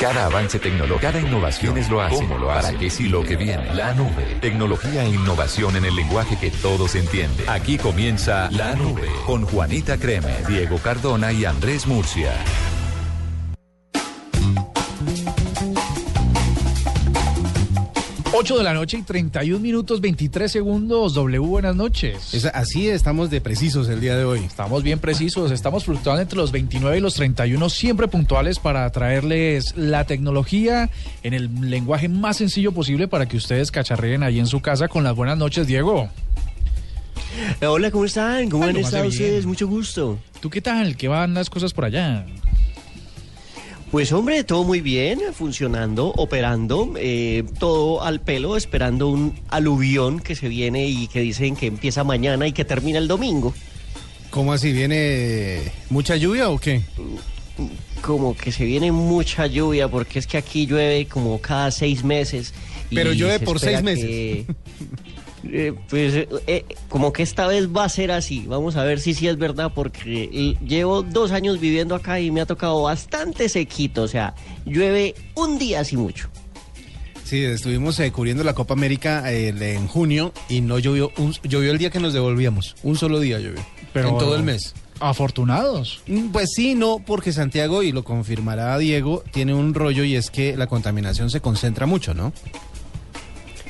Cada avance tecnológico, cada innovación es lo hace. ¿Cómo lo hace? ¿Para qué sí lo que viene? La nube. Tecnología e innovación en el lenguaje que todos entienden. Aquí comienza La Nube con Juanita Creme, Diego Cardona y Andrés Murcia. 8 de la noche y 31 minutos 23 segundos. W, buenas noches. Es, así estamos de precisos el día de hoy. Estamos bien precisos, estamos fluctuando entre los 29 y los 31, siempre puntuales para traerles la tecnología en el lenguaje más sencillo posible para que ustedes cacharreen ahí en su casa con las buenas noches, Diego. Hola, ¿cómo están? ¿Cómo Ay, han estado ustedes? Mucho gusto. ¿Tú qué tal? ¿Qué van las cosas por allá? Pues hombre, todo muy bien, funcionando, operando, eh, todo al pelo, esperando un aluvión que se viene y que dicen que empieza mañana y que termina el domingo. ¿Cómo así? ¿Viene mucha lluvia o qué? Como que se viene mucha lluvia porque es que aquí llueve como cada seis meses. Pero llueve por seis meses. que, eh, pues eh, como que esta vez va a ser así. Vamos a ver si sí es verdad porque eh, llevo dos años viviendo acá y me ha tocado bastante sequito. O sea, llueve un día así mucho. Sí, estuvimos eh, cubriendo la Copa América eh, en junio y no llovió, un- llovió el día que nos devolvíamos. Un solo día llovió. Pero- en todo el mes. Afortunados. Mm, Pues sí, no, porque Santiago, y lo confirmará Diego, tiene un rollo y es que la contaminación se concentra mucho, ¿no?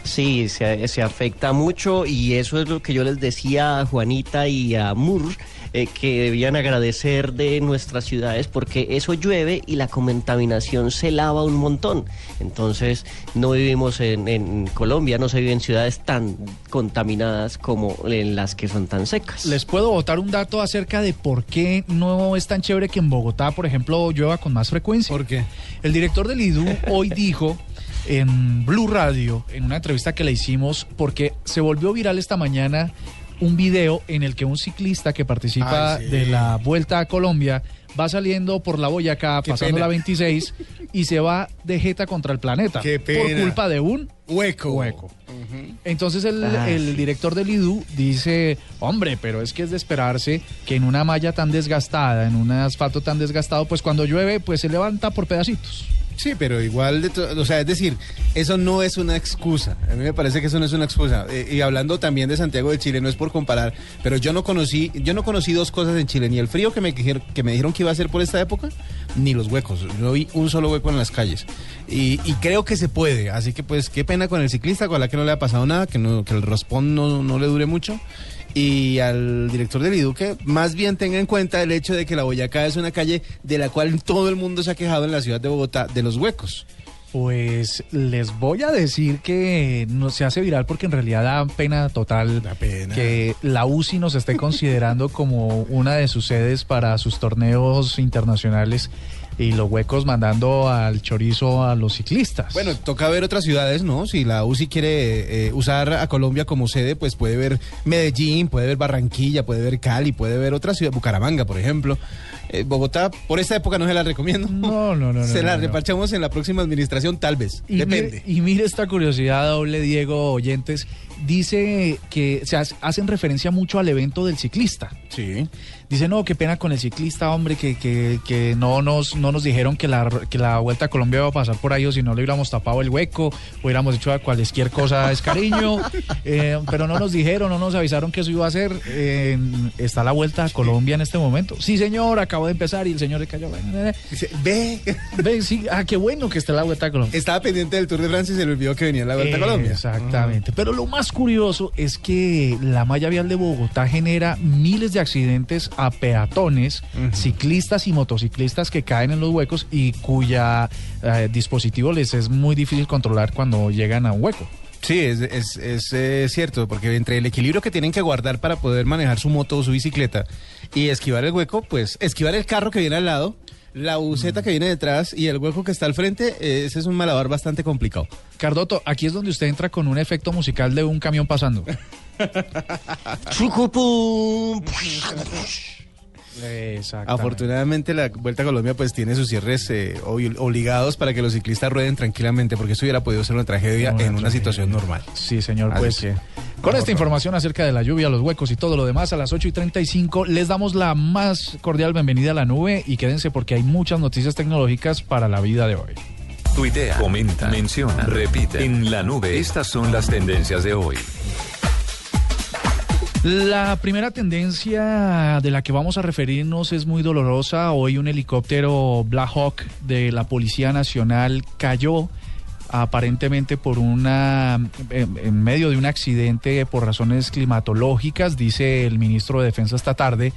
Sí, se, se afecta mucho y eso es lo que yo les decía a Juanita y a Mur, eh, que debían agradecer de nuestras ciudades porque eso llueve y la contaminación se lava un montón. Entonces no vivimos en, en Colombia, no se vive en ciudades tan contaminadas como en las que son tan secas. Les puedo botar un dato acerca de por qué no es tan chévere que en Bogotá, por ejemplo, llueva con más frecuencia. ¿Por qué? El director del IDU hoy dijo en Blue Radio, en una entrevista que le hicimos, porque se volvió viral esta mañana un video en el que un ciclista que participa Ay, sí. de la Vuelta a Colombia va saliendo por la Boyacá, Qué pasando pena. la 26 y se va de jeta contra el planeta Qué por culpa de un Hueco. hueco. Entonces el, Ah, el director del IDU dice, hombre, pero es que es de esperarse que en una malla tan desgastada, en un asfalto tan desgastado, pues cuando llueve, pues se levanta por pedacitos. Sí, pero igual, de to- o sea, es decir, eso no es una excusa. A mí me parece que eso no es una excusa. Eh, y hablando también de Santiago de Chile, no es por comparar, pero yo no conocí, yo no conocí dos cosas en Chile, ni el frío que me, que me dijeron que iba a ser por esta época, ni los huecos. No vi un solo hueco en las calles. Y, y creo que se puede. Así que pues qué pena con el ciclista, la que no le ha pasado nada, que, no, que el raspón no le dure mucho. Y al director del IDU que más bien tenga en cuenta el hecho de que la Boyacá es una calle de la cual todo el mundo se ha quejado en la ciudad de Bogotá, de los huecos. Pues les voy a decir que no se hace viral porque en realidad da pena total Da pena. que la UCI nos esté considerando como una de sus sedes para sus torneos internacionales y los huecos mandando al chorizo a los ciclistas. Bueno, toca ver otras ciudades, ¿no? Si la UCI quiere eh, usar a Colombia como sede, pues puede ver Medellín, puede ver Barranquilla, puede ver Cali, puede ver otra ciudad, Bucaramanga, por ejemplo. Eh, Bogotá, por esta época no se la recomiendo. No, no, no, no, Se la no, no. reparchamos en la próxima administración, tal vez. Y Depende. Mire, y mire esta curiosidad doble, Diego Oyentes. Dice que se hace- hacen referencia mucho al evento del ciclista. Sí. Dice, no, qué pena con el ciclista, hombre, que, que, que no, nos, no nos dijeron que la, que la Vuelta a Colombia iba a pasar por ahí o si no le hubiéramos tapado el hueco, hubiéramos hecho a cualquier cosa es cariño, eh, pero no nos dijeron, no nos avisaron que eso iba a ser. Eh, está la Vuelta a Colombia en este momento. Sí, señor, acabo de empezar y el señor le cayó. Dice, ve. Ven, sí, ah, qué bueno que está la Vuelta a Colombia. Estaba pendiente del Tour de Francia y se le olvidó que venía la Vuelta a Colombia. Exactamente. Pero lo más curioso es que la malla vial de Bogotá genera miles de accidentes a peatones, ciclistas y motociclistas que caen en los huecos y cuya eh, dispositivo les es muy difícil controlar cuando llegan a un hueco. Sí, es, es, es, eh, cierto, porque entre el equilibrio que tienen que guardar para poder manejar su moto o su bicicleta y esquivar el hueco, pues esquivar el carro que viene al lado, la buceta que viene detrás y el hueco que está al frente, eh, ese es un malabar bastante complicado. Cardoto, aquí es donde usted entra con un efecto musical de un camión pasando. Afortunadamente la Vuelta a Colombia pues tiene sus cierres eh, obli- obligados para que los ciclistas rueden tranquilamente, porque eso hubiera podido ser una tragedia Una en una tragedia. situación normal. Sí, señor. Así Pues que, con esta información acerca de la lluvia, los huecos y todo lo demás, a las 8 y 35 les damos la más cordial bienvenida a la nube y quédense porque hay muchas noticias tecnológicas para la vida de hoy. Tuitea, comenta, menciona, repite. En la nube, estas son las tendencias de hoy. La primera tendencia de la que vamos a referirnos es muy dolorosa. Hoy un helicóptero Black Hawk de la Policía Nacional cayó aparentemente por una en medio de un accidente por razones climatológicas, dice el ministro de Defensa esta tarde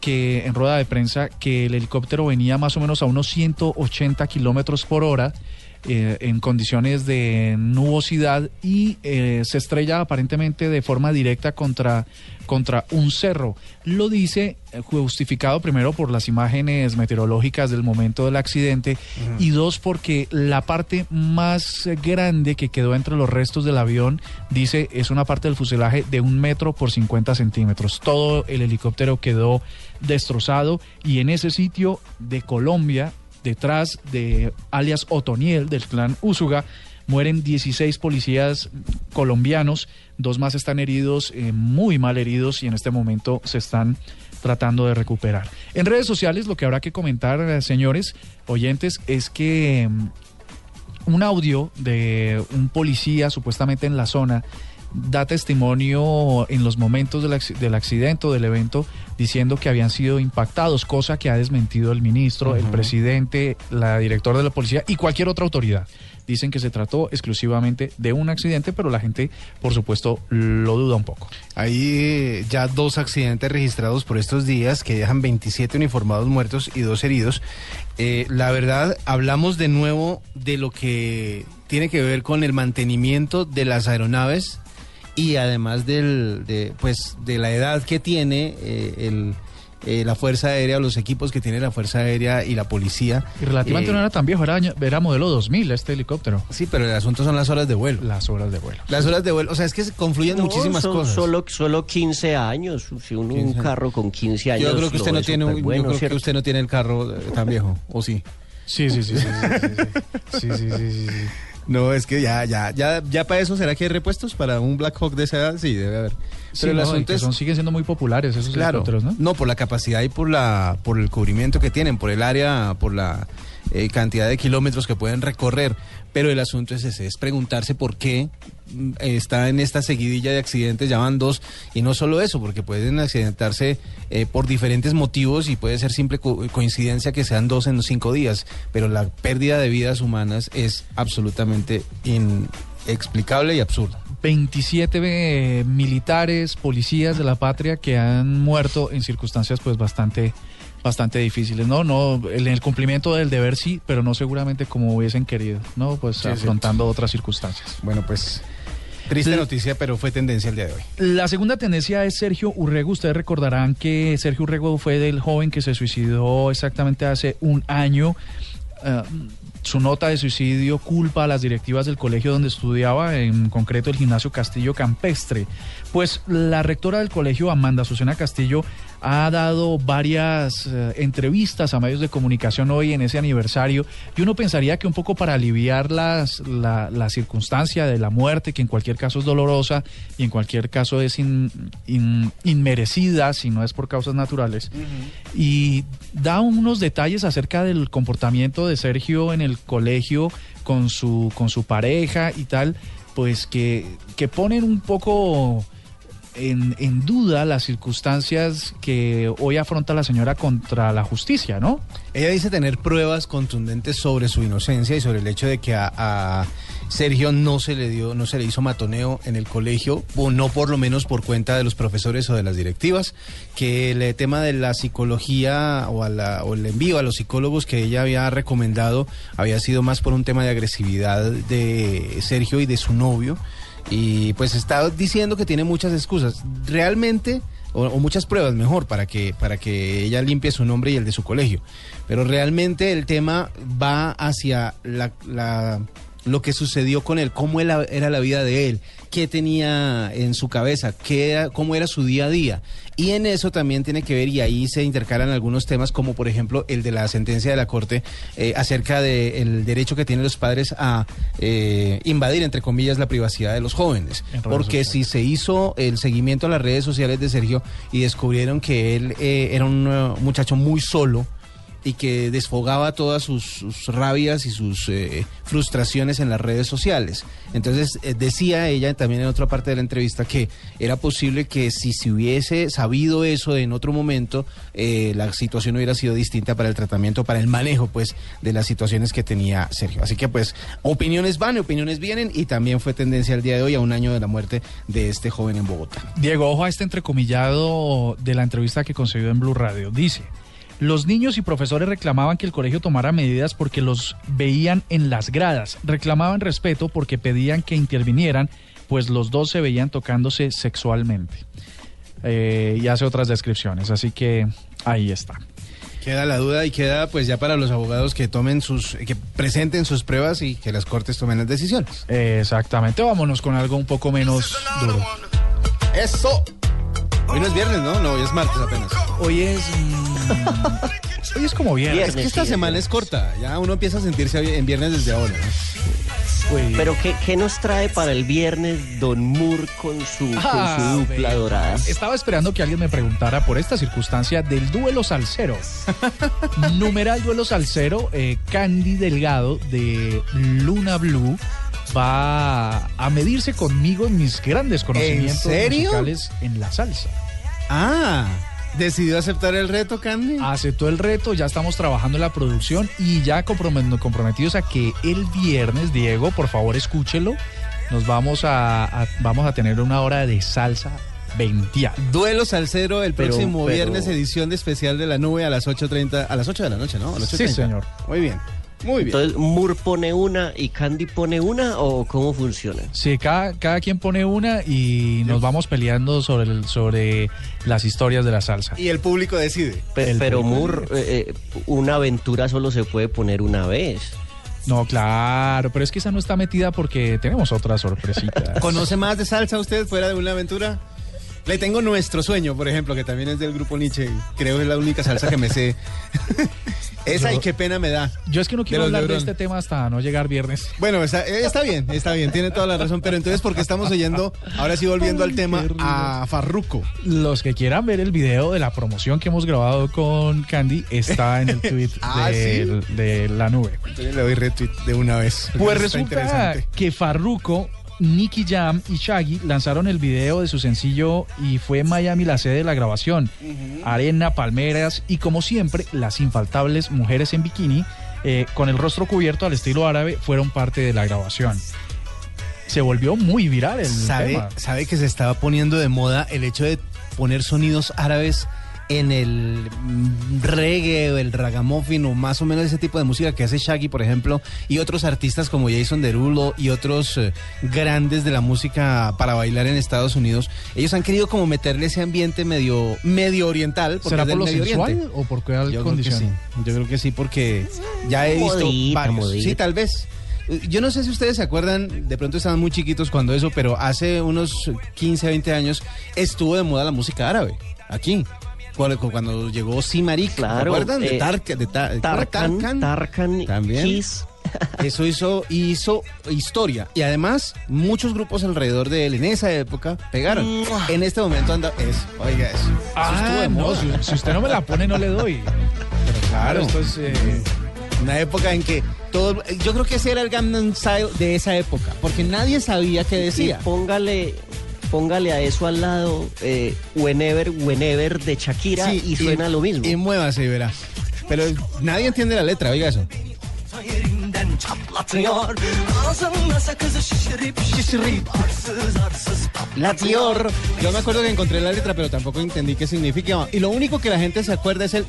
que en rueda de prensa que el helicóptero venía más o menos a unos 180 kilómetros por hora eh, en condiciones de nubosidad y eh, se estrella aparentemente de forma directa contra, contra un cerro. Lo dice eh, justificado primero por las imágenes meteorológicas del momento del accidente y dos porque la parte más grande que quedó entre los restos del avión, dice, es una parte del fuselaje de un metro por 50 centímetros. Todo el helicóptero quedó destrozado y en ese sitio de Colombia detrás de alias Otoniel del clan Úsuga. Mueren 16 policías colombianos, dos más están heridos, eh, muy mal heridos y en este momento se están tratando de recuperar. En redes sociales lo que habrá que comentar, eh, señores oyentes, es que mm, un audio de un policía supuestamente en la zona da testimonio en los momentos del, del accidente o del evento diciendo que habían sido impactados, cosa que ha desmentido el ministro, el presidente, la directora de la policía y cualquier otra autoridad. Dicen que se trató exclusivamente de un accidente, pero la gente, por supuesto, lo duda un poco. Hay eh, ya dos accidentes registrados por estos días que dejan 27 uniformados muertos y dos heridos. Eh, la verdad, hablamos de nuevo de lo que tiene que ver con el mantenimiento de las aeronaves y además del, de, pues, de la edad que tiene eh, el, eh, la Fuerza Aérea, los equipos que tiene la Fuerza Aérea y la policía. Y relativamente Eh, no era tan viejo, era, era modelo 2000 este helicóptero. Sí, pero el asunto son las horas de vuelo. Las horas de vuelo. Las horas de vuelo, o sea, es que se confluyen No, muchísimas son cosas. Solo, solo 15 años. Si uno, 15 un carro con 15 años. yo creo que usted no tiene, un- yo superbueno, creo que ¿cierto? usted no tiene el carro eh, tan viejo, ¿o sí? Sí, sí, sí, sí. sí, sí, sí, sí, sí, sí, sí. No, es que ya, ya, ya, ya para eso, ¿será que hay repuestos para un Black Hawk de esa edad? Sí, debe haber. Sí, Pero el no, asunto es, son, siguen siendo muy populares esos claro, helicópteros, ¿no? por la capacidad y por la, por el cubrimiento que tienen, por el área, por la eh, cantidad de kilómetros que pueden recorrer. Pero el asunto es ese, es preguntarse por qué mm, está en esta seguidilla de accidentes, ya van dos, y no solo eso, porque pueden accidentarse eh, por diferentes motivos y puede ser simple co- coincidencia que sean dos en cinco días, pero la pérdida de vidas humanas es absolutamente inexplicable y absurda. 27 eh, militares, policías de la patria que han muerto en circunstancias pues bastante bastante difíciles, ¿no? No en el cumplimiento del deber sí, pero no seguramente como hubiesen querido, ¿no? Pues Sí, afrontando otras circunstancias. Bueno, pues triste noticia, pero fue tendencia el día de hoy. La segunda tendencia es Sergio Urrego. Ustedes recordarán que Sergio Urrego fue del joven que se suicidó exactamente hace un año. Eh, su nota de suicidio culpa a las directivas del colegio donde estudiaba, en concreto el gimnasio Castillo Campestre. Pues la rectora del colegio, Amanda Susana Castillo, ha dado varias eh, entrevistas a medios de comunicación hoy en ese aniversario y uno pensaría que un poco para aliviar las, la, la circunstancia de la muerte, que en cualquier caso es dolorosa y en cualquier caso es in- in- inmerecida si no es por causas naturales, y da unos detalles acerca del comportamiento de Sergio en el colegio con su, con su pareja y tal, pues que, que ponen un poco en, duda las circunstancias que hoy afronta la señora contra la justicia, ¿no? Ella dice tener pruebas contundentes sobre su inocencia y sobre el hecho de que a, a Sergio no se le dio, no se le hizo matoneo en el colegio, o no por lo menos por cuenta de los profesores o de las directivas, que el eh, tema de la psicología o, a la- o el envío a los psicólogos que ella había recomendado había sido más por un tema de agresividad de Sergio y de su novio. Y pues está diciendo que tiene muchas excusas. Realmente, o, muchas pruebas mejor, para que, para que ella limpie su nombre y el de su colegio. Pero realmente el tema va hacia la, lo que sucedió con él, cómo era, la vida de él, qué tenía en su cabeza, qué cómo era su día a día. Y en eso también tiene que ver, y ahí se intercalan algunos temas, como por ejemplo el de la sentencia de la Corte eh, acerca del derecho que tienen los padres a eh, invadir, entre comillas, la privacidad de los jóvenes. Porque sociales. si se hizo el seguimiento a las redes sociales de Sergio y descubrieron que él eh, era un eh, muchacho muy solo, y que desfogaba todas sus, rabias y sus eh, frustraciones en las redes sociales. Entonces eh, decía ella también en otra parte de la entrevista que era posible que si se hubiese sabido eso en otro momento, eh, la situación hubiera sido distinta para el tratamiento, para el manejo pues de las situaciones que tenía Sergio. Así que pues opiniones van, opiniones vienen y también fue tendencia el día de hoy a un año de la muerte de este joven en Bogotá. Diego, ojo a este entrecomillado de la entrevista que concedió en Blue Radio. Dice, los niños y profesores reclamaban que el colegio tomara medidas porque los veían en las gradas. Reclamaban respeto porque pedían que intervinieran, pues los dos se veían tocándose sexualmente. Eh, y hace otras descripciones, así que ahí está. Queda la duda y queda pues ya para los abogados que tomen sus, que presenten sus pruebas y que las cortes tomen las decisiones. Exactamente, vámonos con algo un poco menos duro. Eso. Hoy no es viernes, ¿no? No, hoy es martes apenas. Hoy es... mm, hoy es como viernes. Es que esta sí, semana es corta. Ya uno empieza a sentirse en viernes desde ahora. ¿no? Uy. Pero ¿qué, qué nos trae para el viernes Don Moore con su, con Ah, su dupla dorada? Estaba esperando que alguien me preguntara por esta circunstancia del duelo salsero. Numeral duelo salsero, eh, Candy Delgado de Luna Blue va a medirse conmigo en mis grandes conocimientos serio? musicales en la salsa. Ah, decidió aceptar el reto, Candy. Aceptó el reto, ya estamos trabajando en la producción y ya compromet- comprometidos a que el viernes, Diego, por favor escúchelo, nos vamos a, a- vamos a tener una hora de salsa 20 Duelo Salcero el Pero- próximo pero- viernes, edición de especial de la nube a las 8.30, a las 8 de la noche, ¿no? A las Sí, 8:30. señor. Muy bien, muy bien. Entonces, ¿Moore pone una y Candy pone una o cómo funciona? Sí, cada, cada quien pone una y nos vamos peleando sobre, el- sobre las historias de la salsa. y el público decide. Pe- El pero público. Moore, eh, eh, una aventura solo se puede poner una vez. No, claro, pero es que esa no está metida porque tenemos otras sorpresitas. ¿Conoce más de salsa usted fuera de una aventura? Le tengo Nuestro Sueño, por ejemplo, que también es del grupo Nietzsche. Creo que es la única salsa que me sé. Esa y qué pena me da. Yo es que no quiero De hablar de este tema hasta no llegar viernes. Bueno, está, eh, está bien, está bien, tiene toda la razón. Pero entonces, ¿por qué estamos oyendo, ahora sí volviendo al tema, a Farruco? Los que quieran ver el video de la promoción que hemos grabado con Candy está en el tweet Ah, de, de la nube. Entonces le doy retweet de una vez. Pues resulta que Farruko, Nicky Jam y Shaggy lanzaron el video de su sencillo y fue Miami la sede de la grabación. Arena, palmeras y como siempre las infaltables mujeres en bikini eh, con el rostro cubierto al estilo árabe fueron parte de la grabación. Se volvió muy viral el ¿Sabe, tema. sabe que se estaba poniendo de moda el hecho de poner sonidos árabes en el reggae o el ragamuffin o más o menos ese tipo de música que hace Shaggy, por ejemplo, y otros artistas como Jason Derulo y otros eh, grandes de la música para bailar en Estados Unidos. Ellos han querido como meterle ese ambiente medio medio oriental. porque ¿Será es del por lo Medio sensual Oriente. o por qué Yo creo que condición? sí. Yo creo que sí, porque ya he visto Modita, varios. modita. Sí, tal vez. Yo no sé si ustedes se acuerdan, de pronto estaban muy chiquitos cuando eso, pero hace unos 15, 20 años estuvo de moda la música árabe, aquí. Cuando, cuando llegó Simarik, Claro. De, eh, de Ta- Tarkan, Tarkan, También. Kiss. Eso hizo, hizo historia. Y además, muchos grupos alrededor de él en esa época pegaron. En este momento anda. Eso, oiga eso. Eso estuvo Ah, de no, si, si usted no me la pone no le doy. Pero Claro. esto es... eh, Una época en que todo. Yo creo que ese era el Gangnam Style de esa época. Porque nadie sabía qué decía. Y póngale, póngale a eso al lado eh, Whenever, Whenever de Shakira Sí, y suena lo mismo. Y muévase y verá. Pero nadie entiende la letra, oiga eso. yerinden çatlatıyor Ağzımda sakızı şişirip şişirip Arsız arsız La patlatıyor Dior. Yo me acuerdo que encontré la letra, pero tampoco entendí qué significaba. Y lo único que la gente se acuerda es el.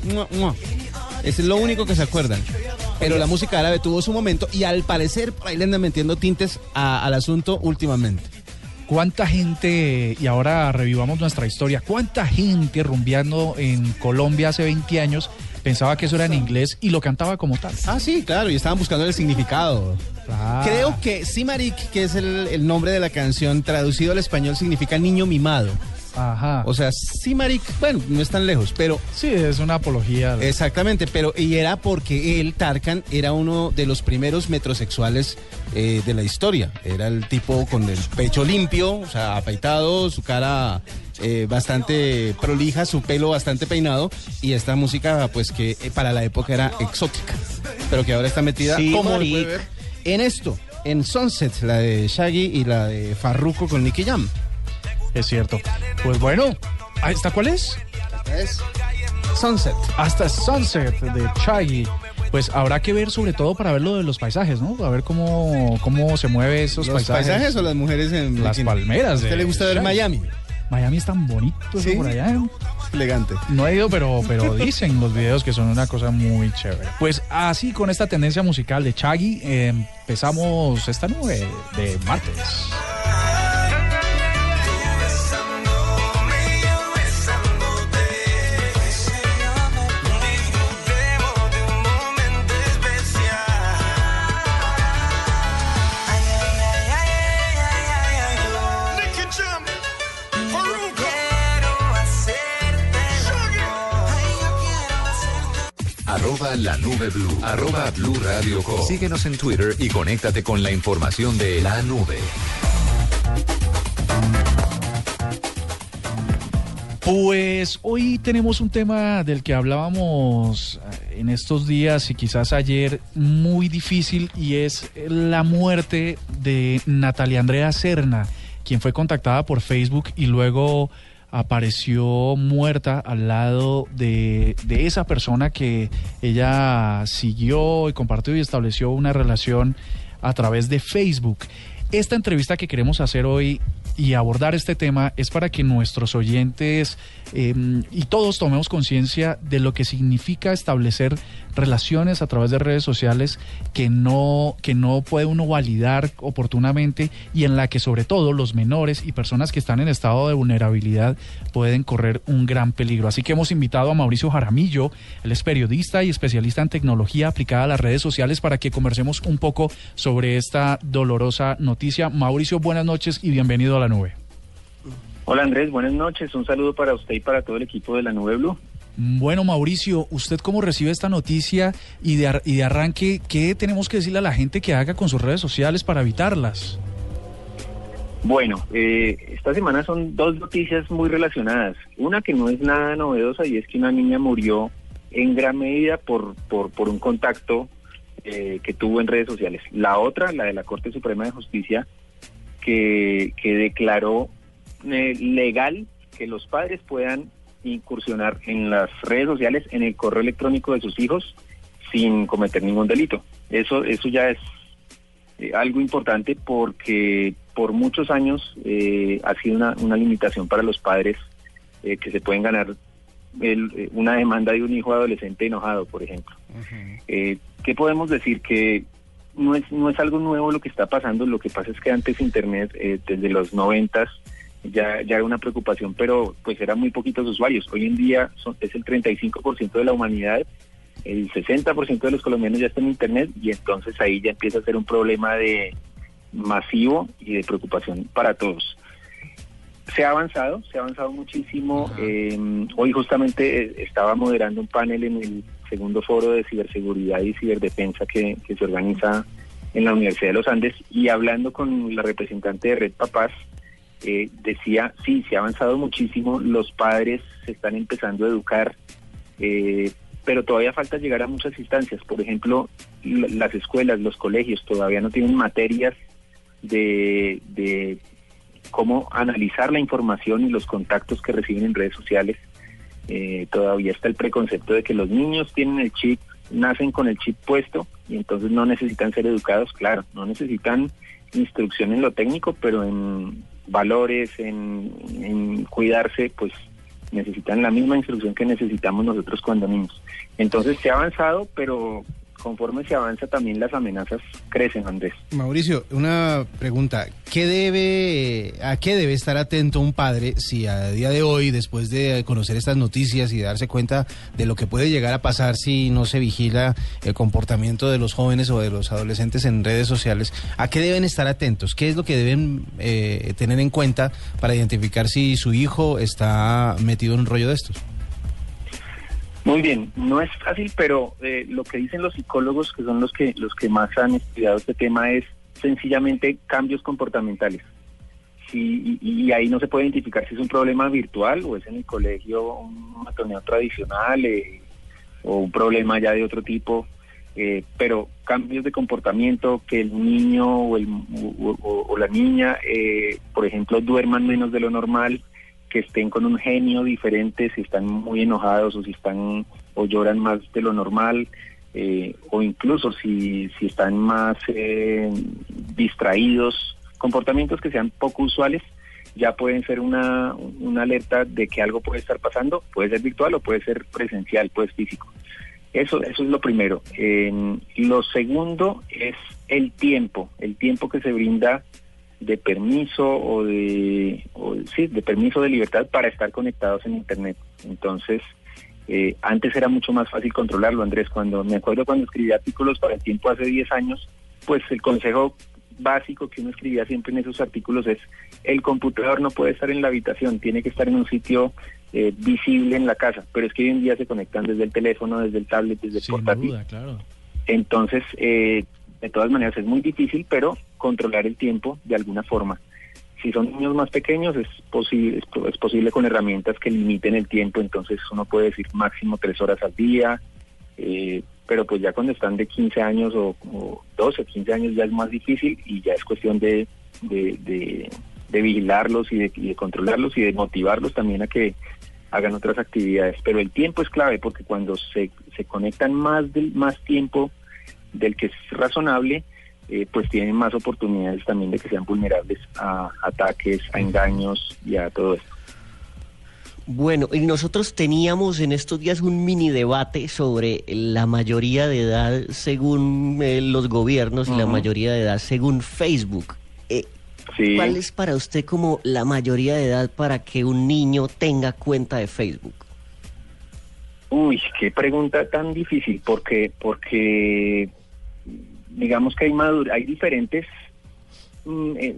Es lo único que se acuerdan. Pero la música árabe tuvo su momento y al parecer por ahí le andan metiendo tintes a- al asunto últimamente. ¿Cuánta gente, y ahora revivamos nuestra historia, cuánta gente rumbeando en Colombia hace 20 años pensaba que eso era en inglés y lo cantaba como tal? Ah, sí, claro, y estaban buscando el significado. Creo que Simarik, que es el, el nombre de la canción, traducido al español significa niño mimado. Ajá. O sea, sí, marica, bueno, no es tan lejos, pero Sí, es una apología. Exactamente, pero y era porque él, Tarkan, era uno de los primeros metrosexuales eh, de la historia. Era el tipo con el pecho limpio, o sea, afeitado, su cara eh, bastante prolija, su pelo bastante peinado y esta música, pues que eh, para la época era exótica, pero que ahora está metida, Sí, como en esto, en Sunset, la de Shaggy y la de Farruko con Nicky Jam. Es cierto. Pues bueno, ¿esta cuál es? Es Sunset. Hasta Sunset de Chaggy. Pues habrá que ver sobre todo para ver lo de los paisajes, ¿no? A ver cómo, cómo se mueve esos ¿Los paisajes. paisajes o las mujeres en Las palmeras ¿A usted de le gusta ver. Miami? Miami es tan bonito eso Sí. por allá. ¿no? Elegante. No he ido, pero, pero dicen los videos que son una cosa muy chévere. Pues así, con esta tendencia musical de Chaggy, eh, empezamos esta nube de martes. Arroba la nube blue. Arroba blue radio com. Síguenos en Twitter y conéctate con la información de la nube. Pues hoy tenemos un tema del que hablábamos eh, en estos días y quizás ayer muy difícil y es la muerte de Natalia Andrea Serna, quien fue contactada por Facebook y luego apareció muerta al lado de, de esa persona que ella siguió y compartió y estableció una relación a través de Facebook. Esta entrevista que queremos hacer hoy y abordar este tema es para que nuestros oyentes eh, y todos tomemos conciencia de lo que significa establecer relaciones a través de redes sociales que no, que no puede uno validar oportunamente y en la que sobre todo los menores y personas que están en estado de vulnerabilidad pueden correr un gran peligro. Así que hemos invitado a Mauricio Jaramillo, él es periodista y especialista en tecnología aplicada a las redes sociales para que conversemos un poco sobre esta dolorosa noticia. Mauricio, buenas noches y bienvenido a la nube. Hola Andrés, buenas noches. Un saludo para usted y para todo el equipo de la Nube Blue. Bueno, Mauricio, ¿usted cómo recibe esta noticia y de, ar- y de arranque, qué tenemos que decirle a la gente que haga con sus redes sociales para evitarlas? Bueno, eh, esta semana son dos noticias muy relacionadas. Una que no es nada novedosa y es que una niña murió en gran medida por, por, por un contacto eh, que tuvo en redes sociales. La otra, la de la Corte Suprema de Justicia, que, que declaró eh, legal que los padres puedan incursionar en las redes sociales, en el correo electrónico de sus hijos, sin cometer ningún delito. Eso, eso ya es eh, algo importante porque por muchos años eh, ha sido una, una limitación para los padres eh, que se pueden ganar el- una demanda de un hijo adolescente enojado, por ejemplo. ¿Qué podemos decir? Que no es, no es algo nuevo lo que está pasando, lo que pasa es que antes Internet, eh, desde los noventas, ya, ya era una preocupación, pero pues eran muy poquitos usuarios. Hoy en día son, es el 35% de la humanidad, el 60% de los colombianos ya están en Internet y entonces ahí ya empieza a ser un problema de masivo y de preocupación para todos. Se ha avanzado, se ha avanzado muchísimo. Eh, hoy justamente eh, estaba moderando un panel en el segundo foro de ciberseguridad y ciberdefensa que, se organiza en la Universidad de los Andes y hablando con la representante de Red Papás, eh, decía, sí, se ha avanzado muchísimo, los padres se están empezando a educar, eh, pero todavía falta llegar a muchas instancias. Por ejemplo, las escuelas, los colegios todavía no tienen materias de, de cómo analizar la información y los contactos que reciben en redes sociales. Eh, todavía está el preconcepto de que los niños tienen el chip, nacen con el chip puesto y entonces no necesitan ser educados, claro, no necesitan instrucción en lo técnico, pero en valores, en, en cuidarse, pues necesitan la misma instrucción que necesitamos nosotros cuando niños. Entonces se ha avanzado, pero conforme se avanza también las amenazas crecen, Andrés. Mauricio, una pregunta. ¿Qué debe, ¿A qué debe estar atento un padre si a día de hoy, después de conocer estas noticias y darse cuenta de lo que puede llegar a pasar si no se vigila el comportamiento de los jóvenes o de los adolescentes en redes sociales, ¿a qué deben estar atentos? ¿Qué es lo que deben eh, tener en cuenta para identificar si su hijo está metido en un rollo de estos? Muy bien, no es fácil, pero eh, lo que dicen los psicólogos, que son los que los que más han estudiado este tema, es sencillamente cambios comportamentales. Y, ahí no se puede identificar si es un problema virtual o es en el colegio un matoneo tradicional eh, o un problema ya de otro tipo, eh, pero cambios de comportamiento, que el niño o, el, o, o- la niña, por ejemplo, duerman menos de lo normal, que estén con un genio diferente, si están muy enojados o si están o lloran más de lo normal, eh, o incluso si, si están más eh, distraídos, comportamientos que sean poco usuales, ya pueden ser una, una alerta de que algo puede estar pasando, puede ser virtual o puede ser presencial, puede ser físico. Eso, eso es lo primero. Eh, lo segundo es el tiempo, el tiempo que se brinda de permiso o de, o, sí, de permiso de libertad para estar conectados en Internet. Entonces, eh, antes era mucho más fácil controlarlo, Andrés. Cuando me acuerdo cuando escribí artículos para el tiempo hace 10 años, pues el consejo básico que uno escribía siempre en esos artículos es el computador no puede estar en la habitación, tiene que estar en un sitio eh, visible en la casa, pero es que hoy en día se conectan desde el teléfono, desde el tablet, desde el Sin portátil. duda, claro. Entonces, eh, de todas maneras es muy difícil, pero controlar el tiempo de alguna forma. Si son niños más pequeños, es posible, es, po- es posible con herramientas que limiten el tiempo, entonces uno puede decir máximo tres horas al día, eh, pero pues ya cuando están de 15 años o, o 12, 15 años ya es más difícil y ya es cuestión de, de, de- de vigilarlos y de, y de controlarlos y de motivarlos también a que hagan otras actividades. Pero el tiempo es clave porque cuando se, se conectan más, del, más tiempo del que es razonable, eh, pues tienen más oportunidades también de que sean vulnerables a ataques, a engaños y a todo esto. Bueno, y nosotros teníamos en estos días un mini debate sobre la mayoría de edad según eh, los gobiernos y la mayoría de edad según Facebook. Eh, Sí. ¿Cuál es para usted como la mayoría de edad para que un niño tenga cuenta de Facebook? Uy, qué pregunta tan difícil, porque, porque digamos que hay madur hay diferentes mm, eh,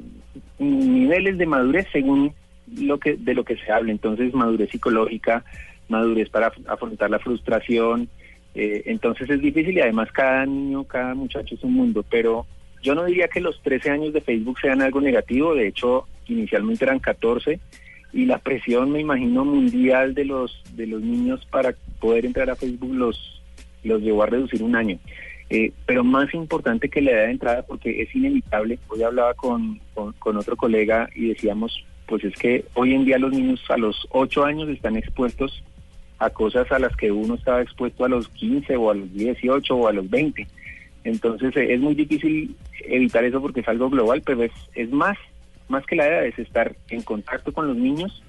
niveles de madurez según lo que de lo que se habla. Entonces, madurez psicológica, madurez para af- afrontar la frustración. eh, entonces es difícil y además cada niño, cada muchacho es un mundo, pero yo no diría que los 13 años de Facebook sean algo negativo, de hecho inicialmente eran 14 y la presión me imagino mundial de los de los niños para poder entrar a Facebook los los llevó a reducir un año Eh, pero más importante que la edad de entrada porque es inevitable hoy hablaba con, con, con otro colega y decíamos pues es que hoy en día los niños a los 8 años están expuestos a cosas a las que uno estaba expuesto a los 15 o a los 18 o a los 20 entonces eh, es muy difícil evitar eso porque es algo global pero es, es más más que la edad es estar en contacto con los niños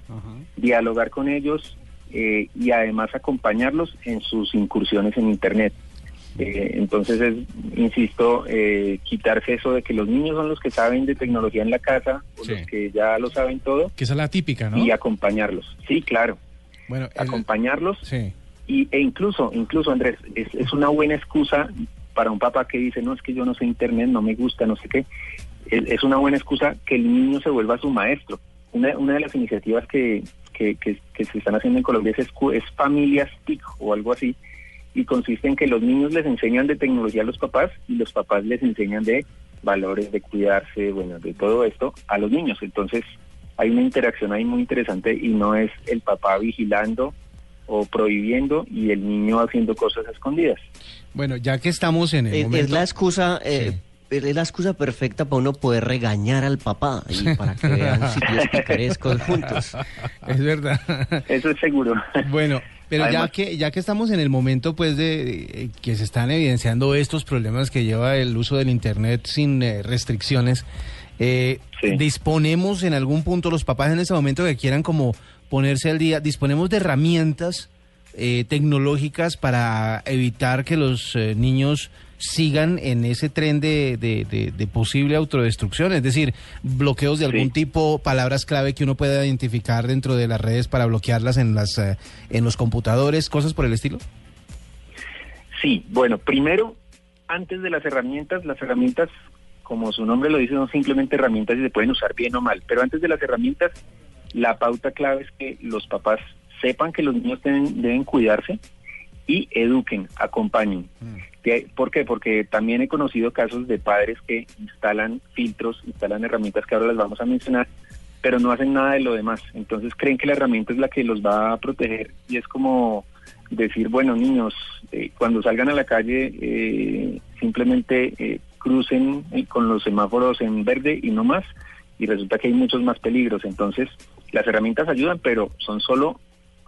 dialogar con ellos eh, y además acompañarlos en sus incursiones en Internet. Eh, entonces, es, insisto, eh, quitarse eso de que los niños son los que saben de tecnología en la casa, o Sí. los que ya lo saben todo, Que esa es la típica, ¿no? y acompañarlos. Sí, claro, Bueno, el- acompañarlos sí. y, e incluso, incluso Andrés, es, es una buena excusa para un papá que dice, no, es que yo no sé internet, no me gusta, no sé qué. Es, es una buena excusa que el niño se vuelva su maestro. Una, una de las iniciativas que, que, que- que se están haciendo en Colombia es, es Familias TIC o algo así, y consiste en que los niños les enseñan de tecnología a los papás y los papás les enseñan de valores, de cuidarse, bueno, de todo esto a los niños. Entonces, hay una interacción ahí muy interesante y no es el papá vigilando o prohibiendo y el niño haciendo cosas escondidas. Bueno, ya que estamos en el Es, la excusa, eh, Sí. es la excusa perfecta para uno poder regañar al papá y para que vean sitios picarescos juntos. Es verdad. Eso es seguro. Bueno, pero ya que ya que estamos en el momento pues de, de- que se están evidenciando estos problemas que lleva el uso del internet sin eh, restricciones, eh, Sí. disponemos en algún punto los papás en este momento que quieran como ponerse al día, disponemos de herramientas eh, tecnológicas para evitar que los eh, niños sigan en ese tren de, de- de- de posible autodestrucción, es decir, bloqueos de algún Sí. tipo, palabras clave que uno pueda identificar dentro de las redes para bloquearlas en las eh, en los computadores, cosas por el estilo. Sí, bueno, primero, antes de las herramientas, las herramientas, como su nombre lo dice, son simplemente herramientas y se pueden usar bien o mal, pero antes de las herramientas, la pauta clave es que los papás sepan que los niños deben, deben cuidarse y eduquen, acompañen. Que- ¿Por qué? Porque también he conocido casos de padres que instalan filtros, instalan herramientas que ahora las vamos a mencionar, pero no hacen nada de lo demás. Entonces creen que la herramienta es la que los va a proteger y es como decir, bueno, niños, eh, cuando salgan a la calle, eh, simplemente eh, crucen eh, con los semáforos en verde y no más, y resulta que hay muchos más peligros. Entonces, las herramientas ayudan, pero son solo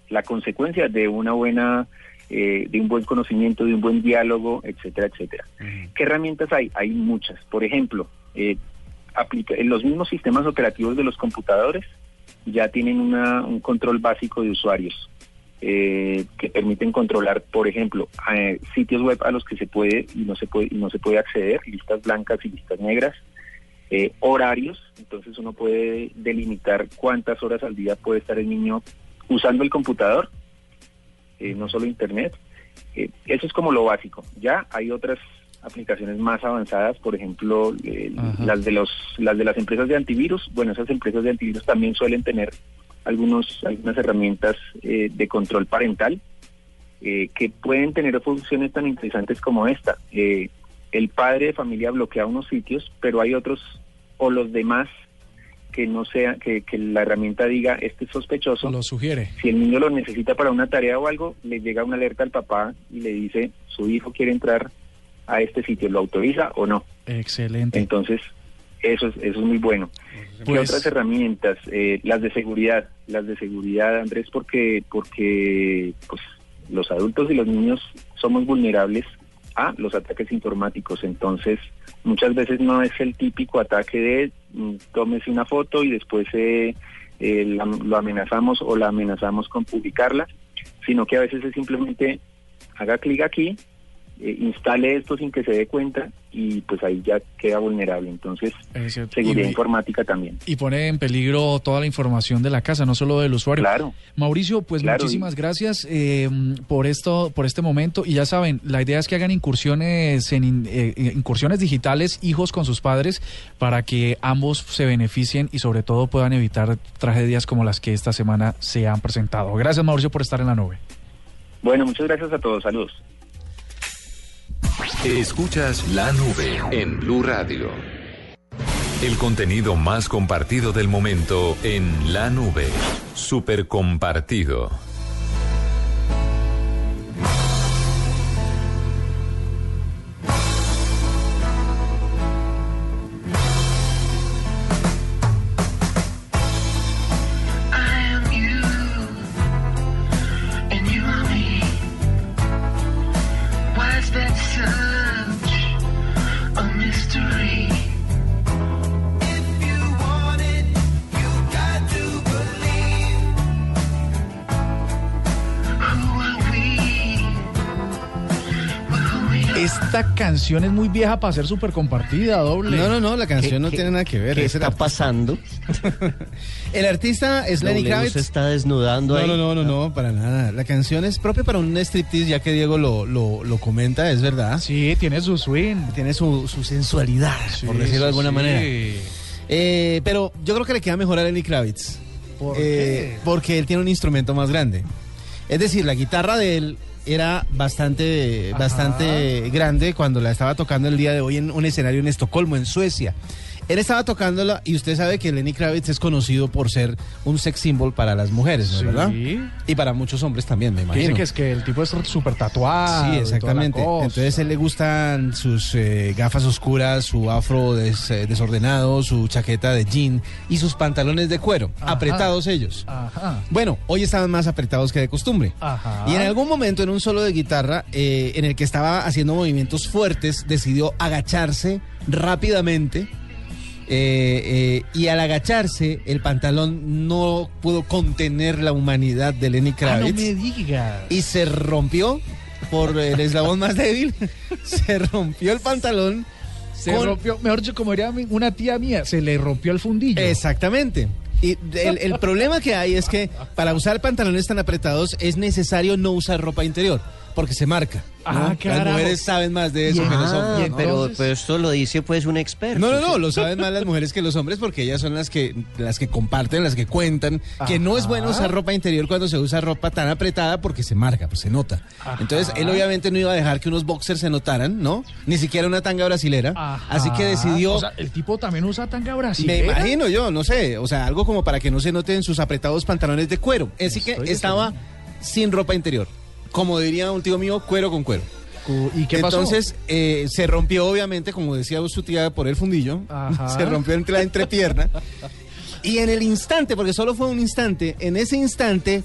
la consecuencia de una buena, eh, de un buen conocimiento, de un buen diálogo, etcétera, etcétera. ¿Qué herramientas hay? Hay muchas. Por ejemplo, eh, aplica, en los mismos sistemas operativos de los computadores ya tienen una- un control básico de usuarios eh, que permiten controlar, por ejemplo, eh, sitios web a los que se puede y no se puede y no se puede acceder, listas blancas y listas negras, eh, horarios, entonces uno puede delimitar cuántas horas al día puede estar el niño usando el computador, eh, no solo internet. Eh, eso es como lo básico. Ya hay otras aplicaciones más avanzadas, por ejemplo, eh, las de los las de las empresas de antivirus. Bueno, esas empresas de antivirus también suelen tener algunos algunas herramientas eh, de control parental eh, que pueden tener funciones tan interesantes como esta. Eh, el padre de familia bloquea unos sitios, pero hay otros o los demás que no sea que, que la herramienta diga este es sospechoso. Lo sugiere. Si el niño lo necesita para una tarea o algo, le llega una alerta al papá y le dice su hijo quiere entrar a este sitio, ¿lo autoriza o no? Excelente. Entonces, eso es, eso es muy bueno. ¿Qué Pues- otras herramientas? Eh, las de seguridad, las de seguridad, Andrés, porque, porque pues, los adultos y los niños somos vulnerables a los ataques informáticos. Entonces, muchas veces no es el típico ataque de mm, tómese una foto y después eh, eh, lo amenazamos o la amenazamos con publicarla, sino que a veces es simplemente haga clic aquí, eh, instale esto sin que se dé cuenta y pues ahí ya queda vulnerable. Entonces, seguridad Y- informática también. Y pone en peligro toda la información de la casa, no solo del usuario. Claro. Mauricio, pues Claro, muchísimas y- gracias eh, por esto, por este momento. Y ya saben, la idea es que hagan incursiones en in- eh, incursiones digitales, hijos con sus padres, para que ambos se beneficien y sobre todo puedan evitar tragedias como las que esta semana se han presentado. Gracias, Mauricio, por estar en la nube. Bueno, muchas gracias a todos. Saludos. Escuchas la nube en Blue Radio. El contenido más compartido del momento en la nube. Super compartido. Canción es muy vieja para ser súper compartida, doble. No, no, no, la canción ¿Qué- no tiene nada que ver. ¿Qué es está artista. pasando? El artista es Lenny Kravitz. se está desnudando No, ahí. no, no, no, no, para nada. La canción es propia para un striptease, ya que Diego lo, lo, lo comenta, es verdad. Sí, tiene su swing. Tiene su, su sensualidad, por decirlo de alguna sí. manera. Eh, pero yo creo que le queda mejor a Lenny Kravitz. ¿Por Eh, qué? Porque él tiene un instrumento más grande. Es decir, la guitarra de él era bastante, Ajá. bastante grande cuando la estaba tocando el día de hoy en un escenario en Estocolmo, en Suecia. Él estaba tocándola y usted sabe que Lenny Kravitz es conocido por ser un sex symbol para las mujeres, ¿no es Sí. ¿verdad? Y para muchos hombres también, me imagino. dice que es que el tipo es súper tatuado. Sí, exactamente. Entonces a él le gustan sus eh, gafas oscuras, su afro des- eh, desordenado, su chaqueta de jean y sus pantalones de cuero, Ajá. apretados ellos. Ajá. Bueno, hoy estaban más apretados que de costumbre. Ajá. Y en algún momento en un solo de guitarra, eh, en el que estaba haciendo movimientos fuertes, decidió agacharse rápidamente. Eh, eh, y al agacharse, el pantalón no pudo contener la humanidad de Lenny Ah, no Kravitz me digas. y se rompió por el eslabón más débil, se rompió el pantalón. Se con- rompió, mejor dicho, como diría una tía mía, se le rompió el fundillo. Exactamente. Y el, el problema que hay es que para usar pantalones tan apretados es necesario no usar ropa interior, porque se marca. ¿No? Ah, Las mujeres saben más de eso Y- que los Ah, hombres. Pero, pero esto lo dice pues un experto. No, no, no, lo saben más las mujeres que los hombres porque ellas son las que las que comparten, las que cuentan que no es bueno usar ropa interior cuando se usa ropa tan apretada porque se marca, pues se nota. Ajá. Entonces, él obviamente no iba a dejar que unos boxers se notaran, ¿no? Ni siquiera una tanga brasilera. Ajá. Así que decidió O sea, el tipo también usa tanga me brasilera. imagino yo, no sé, o sea, algo como para que no se noten sus apretados pantalones de cuero. Así que Estoy estaba sin ropa interior. Como diría un tío mío, cuero con cuero. Cu- ¿Y qué pasó? Entonces eh, se rompió, obviamente, como decía su tía, por el fundillo. Ajá. Se rompió entre la entrepierna. y en el instante, porque solo fue un instante, en ese instante,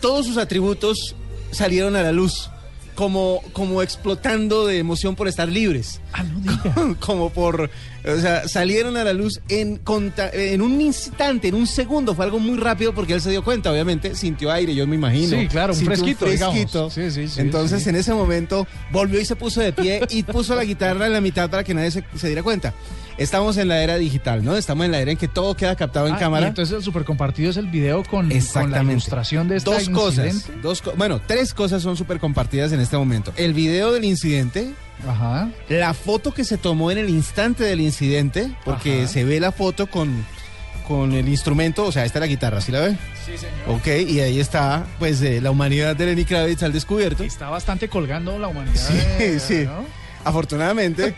todos sus atributos salieron a la luz. Como, como explotando de emoción por estar libres. Ah, no diga. como por, o sea, salieron a la luz en, conta- en un instante, en un segundo, fue algo muy rápido porque él se dio cuenta, obviamente, sintió aire, yo me imagino. Sí, claro, un fresquito, fresquito. digamos. Sí, sí, sí, Entonces, en ese momento, volvió y se puso de pie y puso la guitarra en la mitad para que nadie se, se diera cuenta. Estamos en la era digital, ¿no? Estamos en la era en que todo queda captado en Ah, cámara. y entonces el super compartido es el video con, con la ilustración de este dos cosas, incidente. dos co- bueno, tres cosas son súper compartidas en este momento. El video del incidente, Ajá. la foto que se tomó en el instante del incidente, porque Ajá. se ve la foto con, con el instrumento, o sea, esta es la guitarra, ¿sí la ve? Sí, señor. Ok, y ahí está, pues, eh, la humanidad de Lenny Kravitz al descubierto. Está bastante colgando la humanidad. Sí, sí. ¿no? Afortunadamente.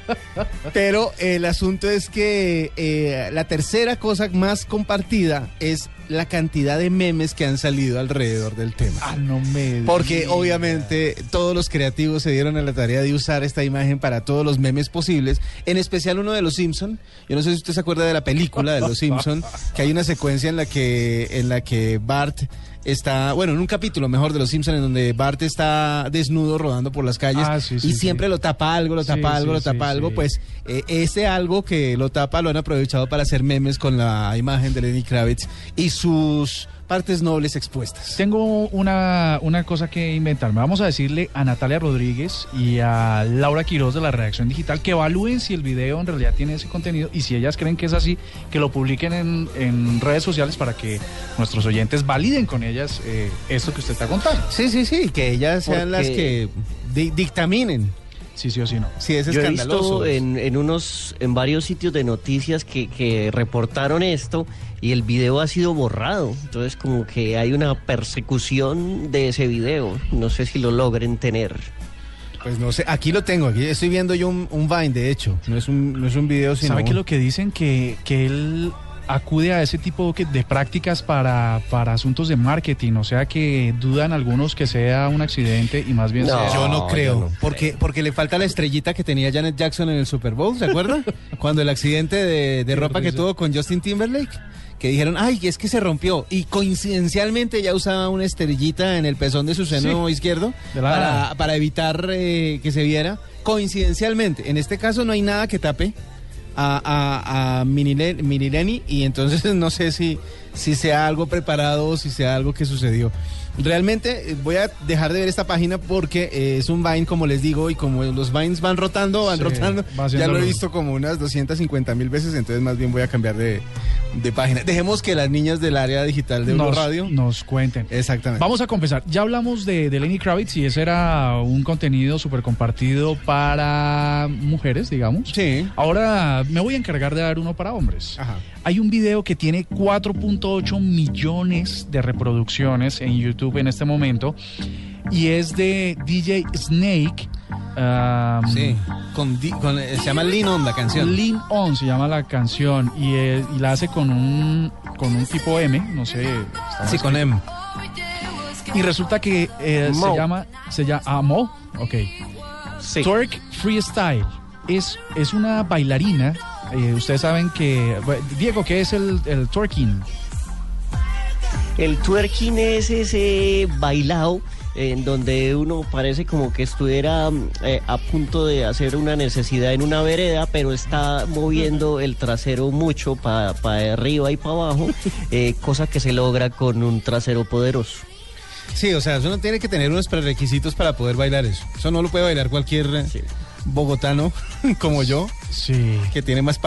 Pero el asunto es que eh, la tercera cosa más compartida es la cantidad de memes que han salido alrededor del tema. Ah, no me Porque diga. obviamente todos los creativos se dieron a la tarea de usar esta imagen para todos los memes posibles, en especial uno de los Simpson. Yo no sé si usted se acuerda de la película de los Simpson, que hay una secuencia en la que en la que Bart está, bueno, en un capítulo mejor de los Simpson en donde Bart está desnudo rodando por las calles Ah, sí, sí, y siempre sí. lo tapa algo, lo tapa algo, lo tapa algo, pues eh, ese algo que lo tapa lo han aprovechado para hacer memes con la imagen de Lenny Kravitz y sus partes nobles expuestas. Tengo una, una cosa que inventarme. Vamos a decirle a Natalia Rodríguez y a Laura Quiroz de la Redacción Digital que evalúen si el video en realidad tiene ese contenido y si ellas creen que es así, que lo publiquen en, en redes sociales para que nuestros oyentes validen con ellas eh, esto que usted está contando. Sí, sí, sí, que ellas sean las que di- dictaminen Sí, sí o sí no. si es Yo he escandaloso. visto en, en unos, en varios sitios de noticias que, que reportaron esto y el video ha sido borrado. Entonces como que hay una persecución de ese video. No sé si lo logren tener. Pues no sé, aquí lo tengo, aquí estoy viendo yo un, un Vine, de hecho, no es un, no es un video, sino... ¿Sabe qué es lo que dicen? Que, que él acude a ese tipo de prácticas para, para asuntos de marketing, o sea que dudan algunos que sea un accidente y más bien No. sea... Yo no yo creo, no porque, porque le falta la estrellita que tenía Janet Jackson en el Super Bowl, ¿se acuerda? Cuando el accidente de, ropa que tuvo con Justin Timberlake, que dijeron, ay, es que se rompió, y coincidencialmente ya usaba una estrellita en el pezón de su seno Sí. izquierdo para, para evitar eh, que se viera, coincidencialmente. En este caso no hay nada que tape a, a, y entonces no sé si, si sea algo preparado o si sea algo que sucedió. Realmente eh, voy a dejar de ver esta página porque eh, es un Vine, como les digo, y como los Vines van rotando, van Sí, rotando, ya lo he visto como unas 250 mil veces, entonces más bien voy a cambiar de, de página. Dejemos que las niñas del área digital de nos, Radio... nos cuenten. Exactamente. Vamos a confesar, ya hablamos de, de Lenny Kravitz y ese era un contenido súper compartido para mujeres, digamos. Sí. Ahora me voy a encargar de dar uno para hombres. Ajá. Hay un video que tiene 4.8 millones de reproducciones en YouTube en este momento y es de DJ Snake. um, Sí, con, eh, se llama Lean On la canción. Lean On se llama la canción y, eh, y la hace con un, con un tipo M, no sé. Sí, con M. Y resulta que eh, se llama, se llama, ah, Mo, ok. Sí. Twerk Freestyle. Es, es una bailarina. eh, ustedes saben que. Diego, ¿qué es el, el twerking? El twerking es ese bailao en donde uno parece como que estuviera eh, a punto de hacer una necesidad en una vereda, pero está moviendo el trasero mucho para arriba y para abajo, eh, cosa que se logra con un trasero poderoso. Sí, o sea, eso no tiene que tener unos prerequisitos para poder bailar eso. Eso no lo puede bailar cualquier eh, bogotano como yo, Sí. que tiene más,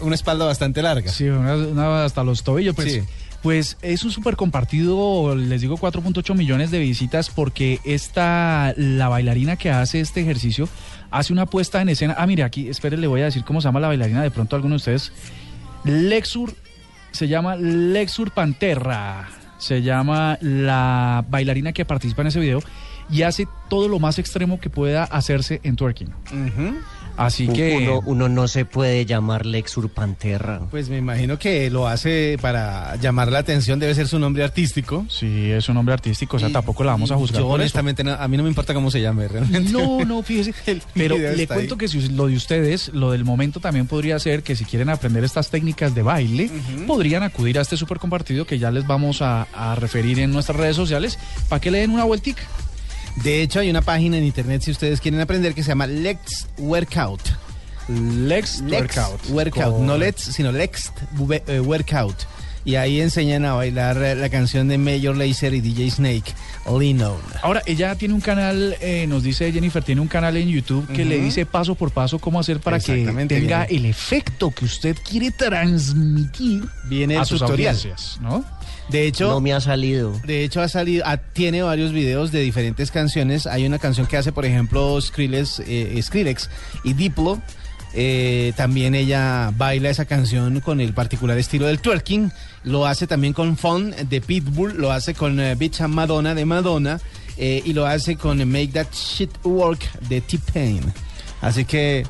una espalda bastante larga. Sí, una, una hasta los tobillos, pues. Sí. Pues es un súper compartido, les digo 4.8 millones de visitas porque esta, la bailarina que hace este ejercicio, hace una puesta en escena. Ah, mire, aquí, espere, le voy a decir cómo se llama la bailarina, de pronto alguno de ustedes. Lexur, se llama Lexur Panterra, se llama la bailarina que participa en ese video y hace todo lo más extremo que pueda hacerse en twerking. Ujú. Así que... Uno, uno no se puede llamar Lexur Panterra. Pues me imagino que lo hace para llamar la atención, debe ser su nombre artístico. Sí, es un nombre artístico, o sea, Y- tampoco la vamos a juzgar Yo por eso. honestamente, no- a mí no me importa cómo se llame realmente. No, no, fíjese. El Pero le cuento ahí. que si lo de ustedes, lo del momento también podría ser que si quieren aprender estas técnicas de baile, podrían acudir a este súper compartido que ya les vamos a, a referir en nuestras redes sociales para que le den una vueltica. De hecho, hay una página en internet si ustedes quieren aprender que se llama Lex Workout. Lex, Lex Workout. Workout. No. Let's, sino Lex eh, Workout. Y ahí enseñan a bailar eh, la canción de Major Lazer y DJ Snake, Lean On. Ahora, ella tiene un canal, eh, nos dice Jennifer, tiene un canal en YouTube que le dice paso por paso cómo hacer para que tenga el efecto que usted quiere transmitir Viene a sus tutorial. audiencias, ¿no? De hecho, No me ha salido. De hecho, ha salido, tiene varios videos de diferentes canciones. Hay una canción que hace, por ejemplo, Skrillex, eh, Skrillex y Diplo. Eh, también ella baila esa canción con el particular estilo del twerking. Lo hace también con Fun de Pitbull. Lo hace con eh, Bitch and Madonna de Madonna. y lo hace con Make That Shit Work de T-Pain. Así que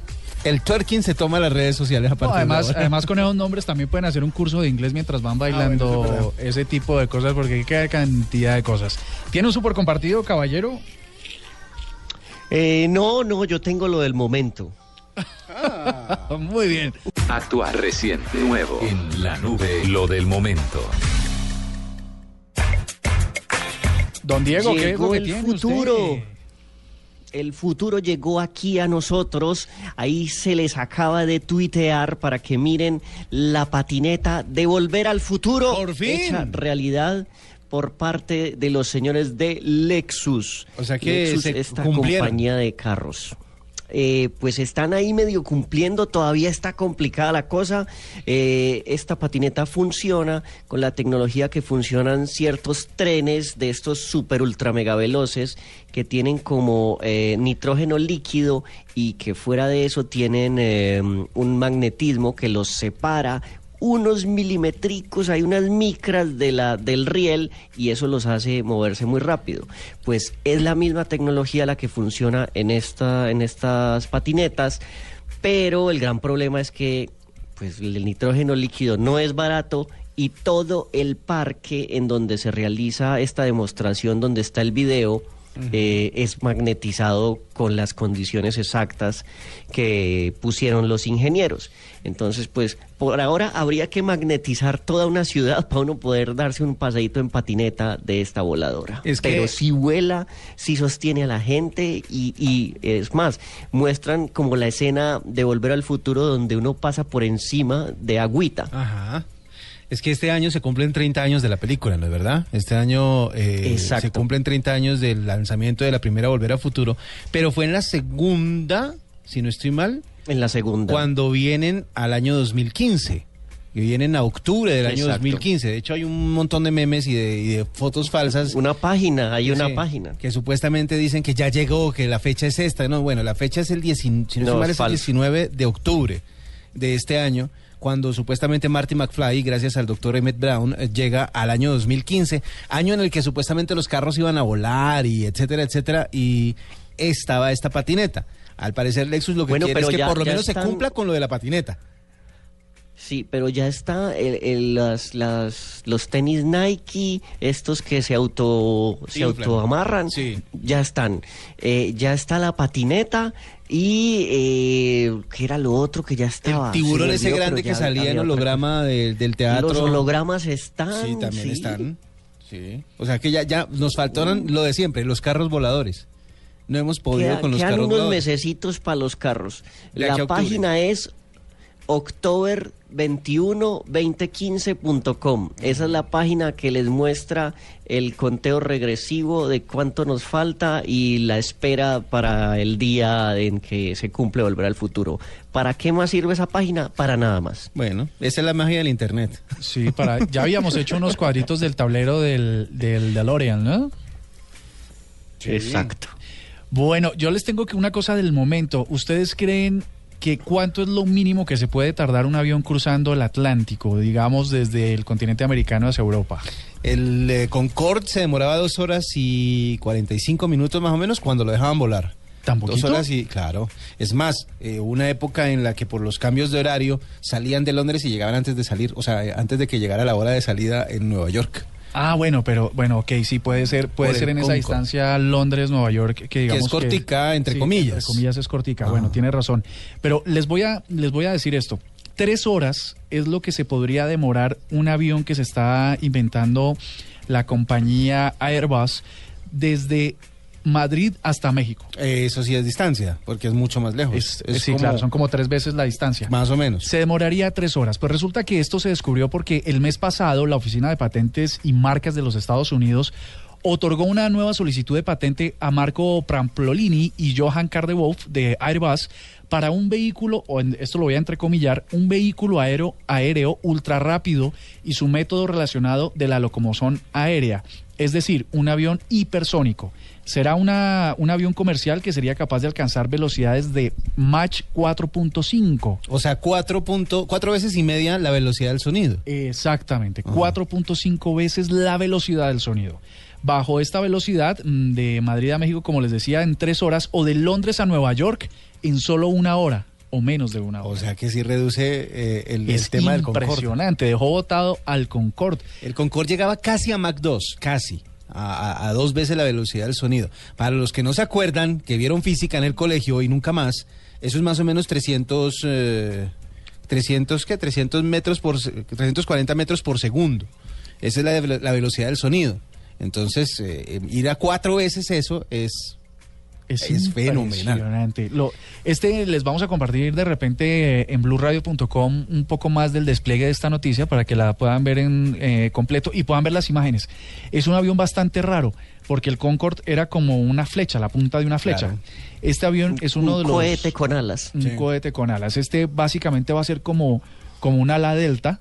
el twerking se toma las redes sociales a No, partir de además, ahora. además con esos nombres también pueden hacer un curso de inglés mientras van bailando Ah, bueno, es ese tipo de cosas porque hay que cantidad de cosas. ¿Tiene un súper compartido, caballero? Eh, no, no, yo tengo lo del momento. Muy bien. Actuar reciente, nuevo, en la nube, lo del momento. Don Diego, ¿qué es lo Llegó que el tiene futuro. usted? El futuro llegó aquí a nosotros. Ahí se les acaba de tuitear para que miren la patineta de volver al futuro. ¡Por fin! Hecha realidad por parte de los señores de Lexus. O sea que Lexus, se esta cumplieron. compañía de carros. Eh, pues están ahí medio cumpliendo, todavía está complicada la cosa. Eh, esta patineta funciona con la tecnología que funcionan ciertos trenes de estos super ultra mega veloces que tienen como eh, nitrógeno líquido y que fuera de eso tienen eh, un magnetismo que los separa unos milimétricos, hay unas micras de la, del riel y eso los hace moverse muy rápido. Pues es la misma tecnología la que funciona en, esta, en estas patinetas, pero el gran problema es que pues, el nitrógeno líquido no es barato y todo el parque en donde se realiza esta demostración, donde está el video, eh, es magnetizado con las condiciones exactas que pusieron los ingenieros. Entonces, pues por ahora habría que magnetizar toda una ciudad para uno poder darse un paseíto en patineta de esta voladora. Es que- Pero si vuela, si sostiene a la gente y, y es más, muestran como la escena de Volver al Futuro donde uno pasa por encima de agüita. Ajá. Es que este año se cumplen 30 años de la película, ¿no es verdad? Este año eh, se cumplen 30 años del lanzamiento de la primera Volver a Futuro, pero fue en la segunda, si no estoy mal, En la segunda. cuando vienen al año 2015. Que vienen a octubre del año Exacto. 2015. De hecho, hay un montón de memes y de, y de fotos falsas. Una página, hay una Sí, página. Que supuestamente dicen que ya llegó, que la fecha es esta. No, bueno, la fecha es el, 10 si no estoy No, mal, es es el falso. 19 de octubre de este año, cuando supuestamente Marty McFly, gracias al doctor Emmett Brown, eh, llega al año 2015, año en el que supuestamente los carros iban a volar y etcétera, etcétera, y estaba esta patineta. Al parecer Lexus lo que Bueno, quiere es que ya- por lo menos están- se cumpla con lo de la patineta. Sí, pero ya está el, el- las, las, los tenis Nike, estos que se auto se autoamarran, Sí. ya están. Eh, ya está la patineta y eh, ¿qué era lo otro que ya estaba? el tiburón ese grande que salía en holograma del- del teatro. Los hologramas están. Sí, también están. Sí. O sea que ya, ya nos faltaron lo de siempre, los carros voladores. No hemos podido Queda- con los quedan carros unos mesecitos para los carros. De La página es october212015.com. Esa es la página que les muestra el conteo regresivo de cuánto nos falta y la espera para el día en que se cumple Volver al Futuro. ¿Para qué más sirve esa página? Para nada más. Bueno, esa es la magia del internet. Sí, para, ya habíamos hecho unos cuadritos del tablero del, del DeLorean, ¿no? Exacto. Bueno, yo les tengo que una cosa del momento. ¿Ustedes creen que cuánto es lo mínimo que se puede tardar un avión cruzando el Atlántico, digamos desde el continente americano hacia Europa? El eh, Concorde se demoraba dos horas y 45 minutos más o menos cuando lo dejaban volar. ¿Tan Dos horas y, claro. Es más, eh, una época en la que por los cambios de horario salían de Londres y llegaban antes de salir, o sea, eh, antes de que llegara la hora de salida en Nueva York. Ah, bueno, pero bueno, ok, sí puede ser, puede ser en esa distancia Londres-Nueva York, que digamos es cortica, entre sí, comillas. Entre comillas es cortica. Ah. Bueno, tiene razón. Pero les voy a les voy a decir esto. Tres horas es lo que se podría demorar un avión que se está inventando la compañía Airbus desde Madrid hasta México. Eh, eso sí es distancia, porque es mucho más lejos. Es, Es sí, como- claro, son como tres veces la distancia. Más o menos. Se demoraría tres horas. Pues resulta que esto se descubrió porque el mes pasado la Oficina de Patentes y Marcas de los Estados Unidos otorgó una nueva solicitud de patente a Marco Pramplolini y Johan Cardewolf de Airbus para un vehículo, o en- esto lo voy a entrecomillar, un vehículo aéreo, aéreo ultra rápido y su método relacionado de la locomoción aérea, es decir, un avión hipersónico. Será una, un avión comercial que sería capaz de alcanzar velocidades de Mach 4.5. O sea, cuatro, punto, cuatro veces y media la velocidad del sonido. Exactamente, 4.5 veces la velocidad del sonido. Bajo esta velocidad, mm, de Madrid a México, como les decía, en tres horas, o de Londres a Nueva York en solo una hora, o menos de una hora. O sea que sí reduce eh, el, el tema del Concorde. impresionante, dejó botado al Concorde. El Concorde llegaba casi a Mach 2, casi. A, a- dos veces la velocidad del sonido. Para los que no se acuerdan, que vieron física en el colegio y nunca más, eso es más o menos 300, eh, 300 ¿qué? 300 metros por, se- 340 metros por segundo. Esa es la, la velocidad del sonido. Entonces, eh, ir a cuatro veces eso es... Es, Es fenomenal. Lo, este les vamos a compartir de repente eh, en blueradio.com un poco más del despliegue de esta noticia para que la puedan ver en eh, completo y puedan ver las imágenes. Es un avión bastante raro porque el Concorde era como una flecha, la punta de una flecha. Claro. Este avión es uno un de los cohete con alas. un Sí. cohete con alas. Este básicamente va a ser como como un ala delta.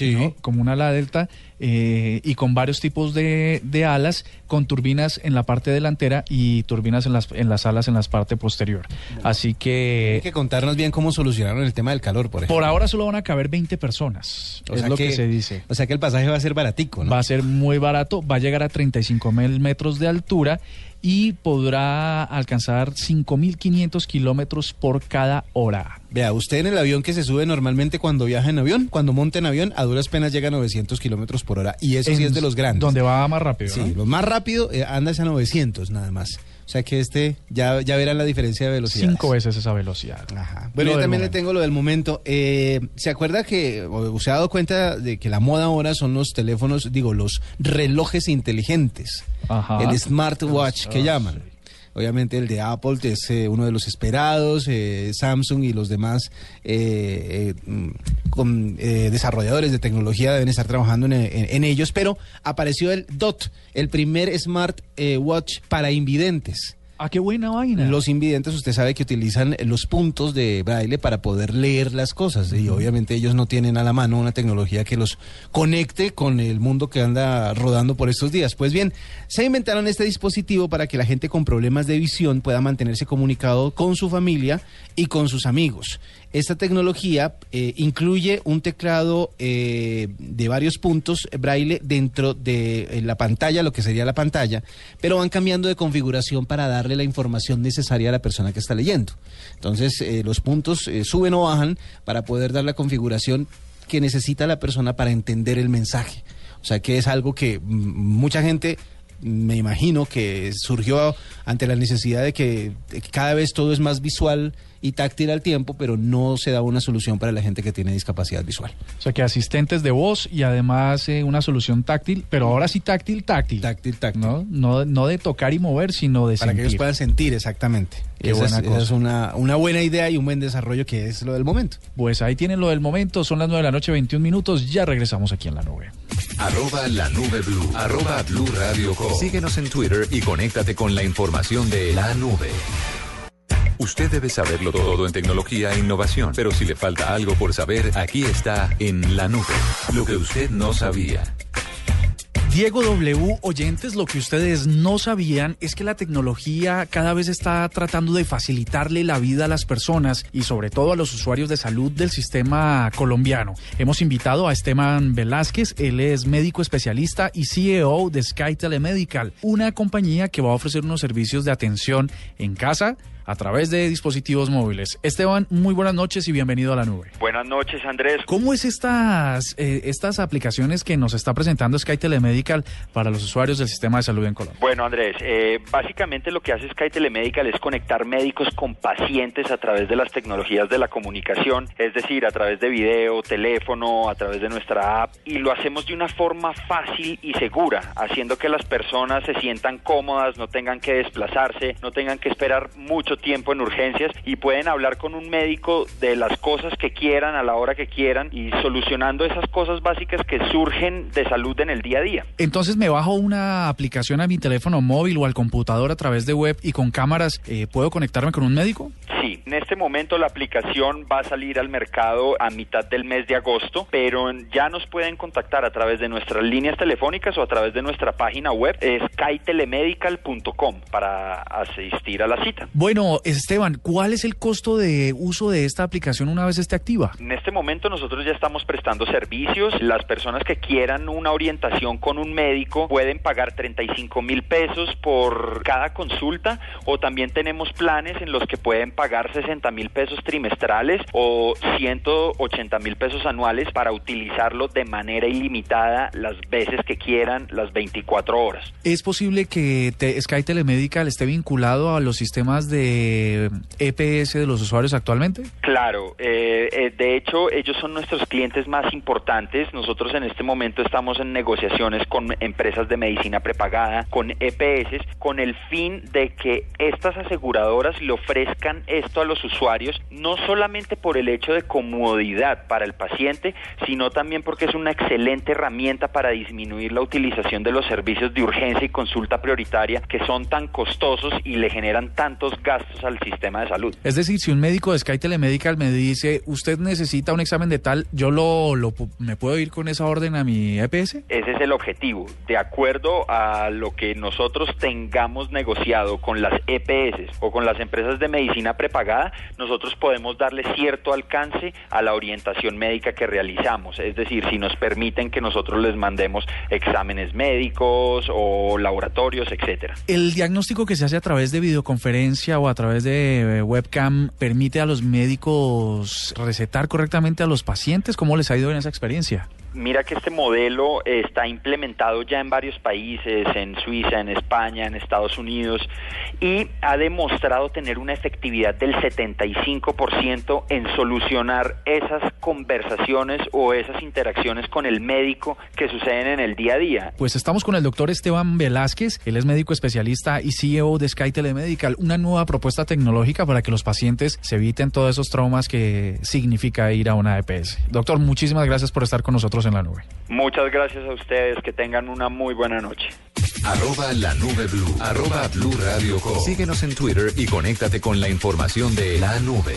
¿no? como un ala delta eh, y con varios tipos de, de alas con turbinas en la parte delantera y turbinas en las, en las alas en la parte posterior. Así Hay que que contarnos bien cómo solucionaron el tema del calor, por ejemplo. por ahora solo van a caber 20 personas, O es sea lo que, se dice. O sea que el pasaje va a ser baratico, ¿no? Va a ser muy barato, va a llegar a 35 mil metros de altura y podrá alcanzar 5.500 kilómetros por cada hora. Vea, usted en el avión que se sube normalmente cuando viaja en avión, cuando monta en avión, a duras penas llega a 900 kilómetros por hora. Y eso sí es de los grandes. Donde va más rápido. Sí, ¿no? lo más rápido eh, anda es a 900 nada más. O sea que este, ya, ya verán la diferencia de velocidad. Cinco veces esa velocidad. Ajá. Bueno, Lo yo también le tengo lo del momento. Eh, ¿Se acuerda que, o se ha dado cuenta de que la moda ahora son los teléfonos, digo, los relojes inteligentes? Ajá. El smartwatch que Ah, llaman. Obviamente el de Apple es eh, uno de los esperados, eh, Samsung y los demás eh, eh, con, eh, desarrolladores de tecnología deben estar trabajando en, en- ellos, pero apareció el DOT, el primer smart watch para invidentes. Ah, qué buena vaina. Los invidentes, usted sabe que utilizan los puntos de braille para poder leer las cosas y obviamente ellos no tienen a la mano una tecnología que los conecte con el mundo que anda rodando por estos días. Pues bien, se inventaron este dispositivo para que la gente con problemas de visión pueda mantenerse comunicado con su familia y con sus amigos. Esta tecnología eh, incluye un teclado eh, de varios puntos eh, braille dentro de eh, la pantalla, lo que sería la pantalla, pero van cambiando de configuración para darle la información necesaria a la persona que está leyendo. Entonces, eh, los puntos suben o bajan para poder dar la configuración que necesita la persona para entender el mensaje. O sea que es algo que mm, mucha gente me imagino que surgió ante la necesidad de que cada vez todo es más visual y táctil al tiempo, pero no se da una solución para la gente que tiene discapacidad visual. O sea que asistentes de voz y además eh, una solución táctil, pero ahora sí táctil, táctil. Táctil, táctil. ¿no? No, no de tocar y mover, sino de Para que ellos sentir. puedan sentir exactamente. Qué esa buena es, esa cosa. es una, una buena idea y un buen desarrollo que es lo del momento. Pues ahí tienen lo del momento, son las 9 de la noche, 21 minutos, ya regresamos aquí en la nube. Arroba la nube blue. Arroba blue radio com. Síguenos en Twitter y conéctate con la información de la nube. Usted debe saberlo todo en tecnología e innovación, pero si le falta algo por saber, aquí está en la nube. Lo que usted no sabía. Diego W, oyentes, lo que ustedes no sabían es que la tecnología cada vez está tratando de facilitarle la vida a las personas y sobre todo a los usuarios de salud del sistema colombiano. Hemos invitado a Esteban Velázquez, él es médico especialista y CEO de Sky Telemedical, una compañía que va a ofrecer unos servicios de atención en casa a través de dispositivos móviles. Esteban, muy buenas noches y bienvenido a la nube. Buenas noches, Andrés. ¿Cómo es estas, eh, estas aplicaciones que nos está presentando Sky Telemedical para los usuarios del sistema de salud en Colombia? Bueno, Andrés, eh, básicamente lo que hace Sky Telemedical es conectar médicos con pacientes a través de las tecnologías de la comunicación, es decir, a través de video, teléfono, a través de nuestra app, y lo hacemos de una forma fácil y segura, haciendo que las personas se sientan cómodas, no tengan que desplazarse, no tengan que esperar mucho tiempo en urgencias y pueden hablar con un médico de las cosas que quieran a la hora que quieran y solucionando esas cosas básicas que surgen de salud en el día a día. Entonces me bajo una aplicación a mi teléfono móvil o al computador a través de web y con cámaras, eh, ¿puedo conectarme con un médico? Sí, en este momento la aplicación va a salir al mercado a mitad del mes de agosto, pero ya nos pueden contactar a través de nuestras líneas telefónicas o a través de nuestra página web, skytelemedical.com, para asistir a la cita. Bueno, Esteban, ¿cuál es el costo de uso de esta aplicación una vez esté activa? En este momento nosotros ya estamos prestando servicios. Las personas que quieran una orientación con un médico pueden pagar 35 mil pesos por cada consulta o también tenemos planes en los que pueden pagar 60 mil pesos trimestrales o 180 mil pesos anuales para utilizarlo de manera ilimitada las veces que quieran, las 24 horas. ¿Es posible que te- Sky Telemedical esté vinculado a los sistemas de EPS de los usuarios actualmente? Claro, eh, eh, de hecho ellos son nuestros clientes más importantes. Nosotros en este momento estamos en negociaciones con empresas de medicina prepagada, con EPS, con el fin de que estas aseguradoras le ofrezcan esto a los usuarios, no solamente por el hecho de comodidad para el paciente, sino también porque es una excelente herramienta para disminuir la utilización de los servicios de urgencia y consulta prioritaria que son tan costosos y le generan tantos gastos al sistema de salud. Es decir, si un médico de Sky Telemedical me dice, usted necesita un examen de tal, ¿yo lo, lo me puedo ir con esa orden a mi EPS? Ese es el objetivo. De acuerdo a lo que nosotros tengamos negociado con las EPS o con las empresas de medicina prepagada, nosotros podemos darle cierto alcance a la orientación médica que realizamos. Es decir, si nos permiten que nosotros les mandemos exámenes médicos o laboratorios, etcétera. El diagnóstico que se hace a través de videoconferencia o a través de eh, webcam permite a los médicos recetar correctamente a los pacientes. ¿Cómo les ha ido en esa experiencia? Mira que este modelo está implementado ya en varios países, en Suiza, en España, en Estados Unidos, y ha demostrado tener una efectividad del 75% en solucionar esas conversaciones o esas interacciones con el médico que suceden en el día a día. Pues estamos con el doctor Esteban Velázquez, él es médico especialista y CEO de Sky Telemedical, una nueva propuesta tecnológica para que los pacientes se eviten todos esos traumas que significa ir a una EPS. Doctor, muchísimas gracias por estar con nosotros en la nube. Muchas gracias a ustedes, que tengan una muy buena noche. Arroba la nube blue. Arroba blue radio com. Síguenos en Twitter y conéctate con la información de la nube.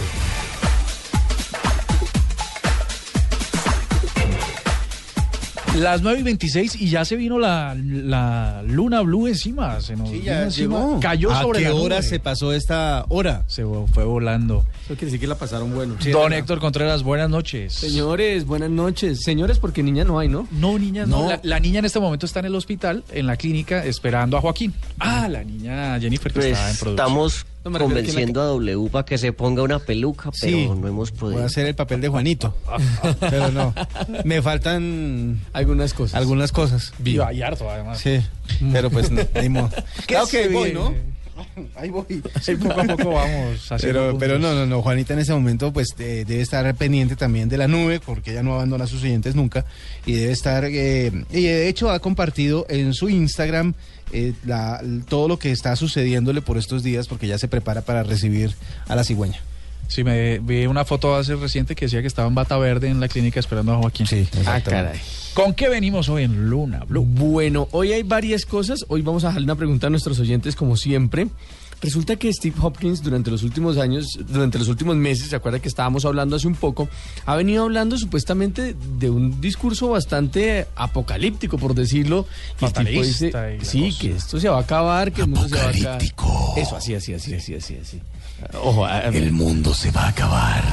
Las 9 y 26 y ya se vino la, la luna blue encima. Se nos Sí, vino ya encima. llegó. Cayó ¿A sobre qué la hora nube. se pasó esta hora? Se fue volando. Eso quiere decir que la pasaron bueno. Don Héctor Contreras, buenas noches. Señores, buenas noches. Señores, porque niña no hay, ¿no? No, niña, no. No. La, la niña en este momento está en el hospital, en la clínica, esperando a Joaquín. Ah, la niña Jennifer que Pues está en producción. estamos No, convenciendo a W para que se ponga una peluca, pero Sí. no hemos Voy podido. a hacer el papel de Juanito. Pero no. Me faltan Algunas cosas. algunas cosas. Y hay harto, además. Sí. Pero pues no, ni modo. Claro que voy? ¿no? Ahí voy. Sí, poco a poco vamos Pero, pero no, no, no. Juanita en ese momento pues eh, debe estar pendiente también de la nube porque ella no abandona a sus oyentes nunca y debe estar eh, y de hecho ha compartido en su Instagram eh, la- todo lo que está sucediéndole por estos días porque ya se prepara para recibir a la cigüeña. Sí, me vi una foto hace reciente que decía que estaba en bata verde en la clínica esperando a Joaquín. Sí, Ah, caray. ¿Con qué venimos hoy en Luna Blue? Bueno, hoy hay varias cosas. Hoy vamos a dejarle una pregunta a nuestros oyentes, como siempre. Resulta que Steve Hopkins durante los últimos años, durante los últimos meses, se acuerda que estábamos hablando hace un poco, ha venido hablando supuestamente de un discurso bastante apocalíptico, por decirlo. Dice, Fatalista y sí, cosa. que esto se va a acabar, que el mundo se va a acabar. Eso, así, así, así, así, así, así. Ojo, a- a- El mundo se va a acabar.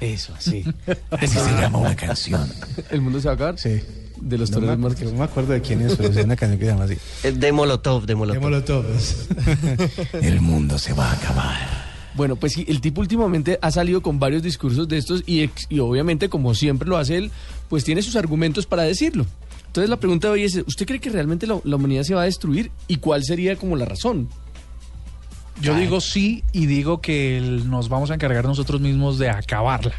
eso, así. Así se llama una canción. ¿El mundo se va a acabar? Sí. De los No de Marte. no me acuerdo de quién es, pero es una canción que se llama así. Eh, De Molotov, de Molotov. El mundo se va a acabar. Bueno, pues sí, el tipo últimamente ha salido con varios discursos de estos y, ex- y obviamente, como siempre lo hace él, pues tiene sus argumentos para decirlo. Entonces la pregunta de hoy es, ¿usted cree que realmente la, la humanidad se va a destruir y cuál sería como la razón? Yo digo sí y digo que el- nos vamos a encargar nosotros mismos de acabarla.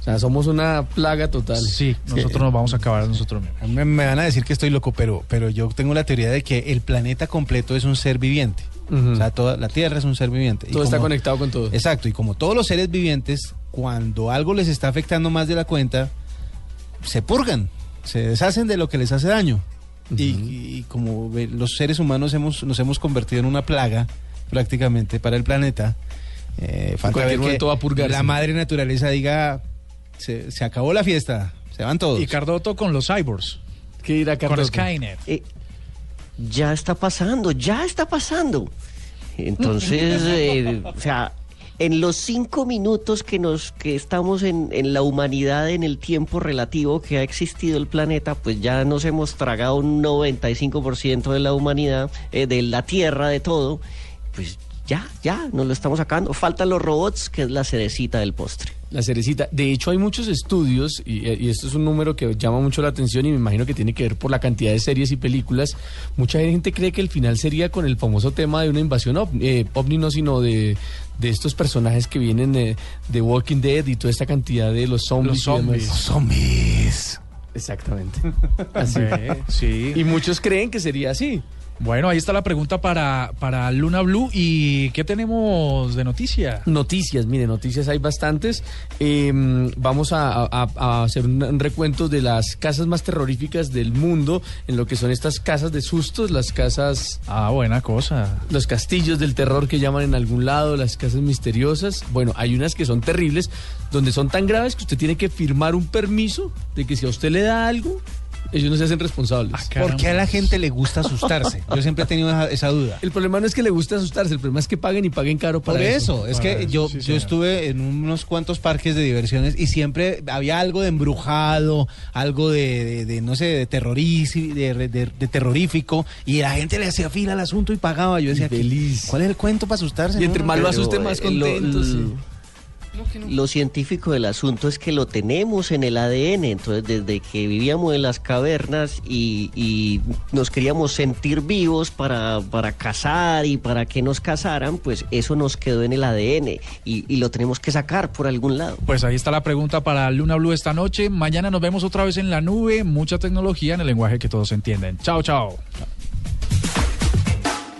O sea, somos una plaga total. Sí, nosotros nos vamos a acabar nosotros mismos. Me, me van a decir que estoy loco, pero, pero yo tengo la teoría de que el planeta completo es un ser viviente. O sea, toda la Tierra es un ser viviente. Y Todo está conectado con todo. Exacto, y como todos los seres vivientes, cuando algo les está afectando más de la cuenta, se purgan, se deshacen de lo que les hace daño. y, y como los seres humanos hemos, nos hemos convertido en una plaga prácticamente para el planeta, eh, falta cualquier ver que momento va a purgarse. la madre naturaleza diga, se, se acabó la fiesta, se van todos. Y Cardoto con los cyborgs, ¿Qué dirá con Cardoso? Skynet. Eh, ya está pasando, ya está pasando. Entonces, eh, o sea, en los cinco minutos que nos que estamos en, en la humanidad, en el tiempo relativo que ha existido el planeta, pues ya nos hemos tragado un 95% de la humanidad, eh, de la Tierra, de todo. Pues ya, ya, nos lo estamos sacando. Faltan los robots, que es la cerecita del postre. La cerecita. De hecho, hay muchos estudios, y, y esto es un número que llama mucho la atención y me imagino que tiene que ver por la cantidad de series y películas. Mucha gente cree que el final sería con el famoso tema de una invasión ovni, eh, ovni no, sino de, de estos personajes que vienen de, de Walking Dead y toda esta cantidad de los zombies. Los zombies. Exactamente. Así. Eh, sí. Y muchos creen que sería así. Bueno, ahí está la pregunta para, para Luna Blue. ¿Y qué tenemos de noticia? Noticias, mire, noticias hay bastantes. Eh, vamos a, a- a hacer un, un recuento de las casas más terroríficas del mundo, en lo que son estas casas de sustos, las casas, Ah, buena cosa. los castillos del terror que llaman en algún lado, las casas misteriosas. Bueno, hay unas que son terribles, donde son tan graves que usted tiene que firmar un permiso de que si a usted le da algo, ellos no se hacen responsables. Ah, ¿Por qué a la gente le gusta asustarse? Yo siempre he tenido esa, esa duda. El problema no es que le guste asustarse, el problema es que paguen y paguen caro para Por eso, es Para que eso, yo, sí, yo señor. estuve en unos cuantos parques de diversiones y siempre había algo de embrujado, algo de, de- de, no sé, de, de, de- de terrorífico y la gente le hacía fila al asunto y pagaba. Yo decía, Y feliz. ¿cuál es el cuento para asustarse? Y entre no? más lo asuste, más lo- contento. sí. Lo científico del asunto es que lo tenemos en el ADN, entonces desde que vivíamos en las cavernas y, y nos queríamos sentir vivos para, para cazar y para que nos cazaran, pues eso nos quedó en el ADN y, y lo tenemos que sacar por algún lado. Pues ahí está la pregunta para Luna Blue esta noche. Mañana nos vemos otra vez en la nube. Mucha tecnología en el lenguaje que todos entienden. Chao, chao.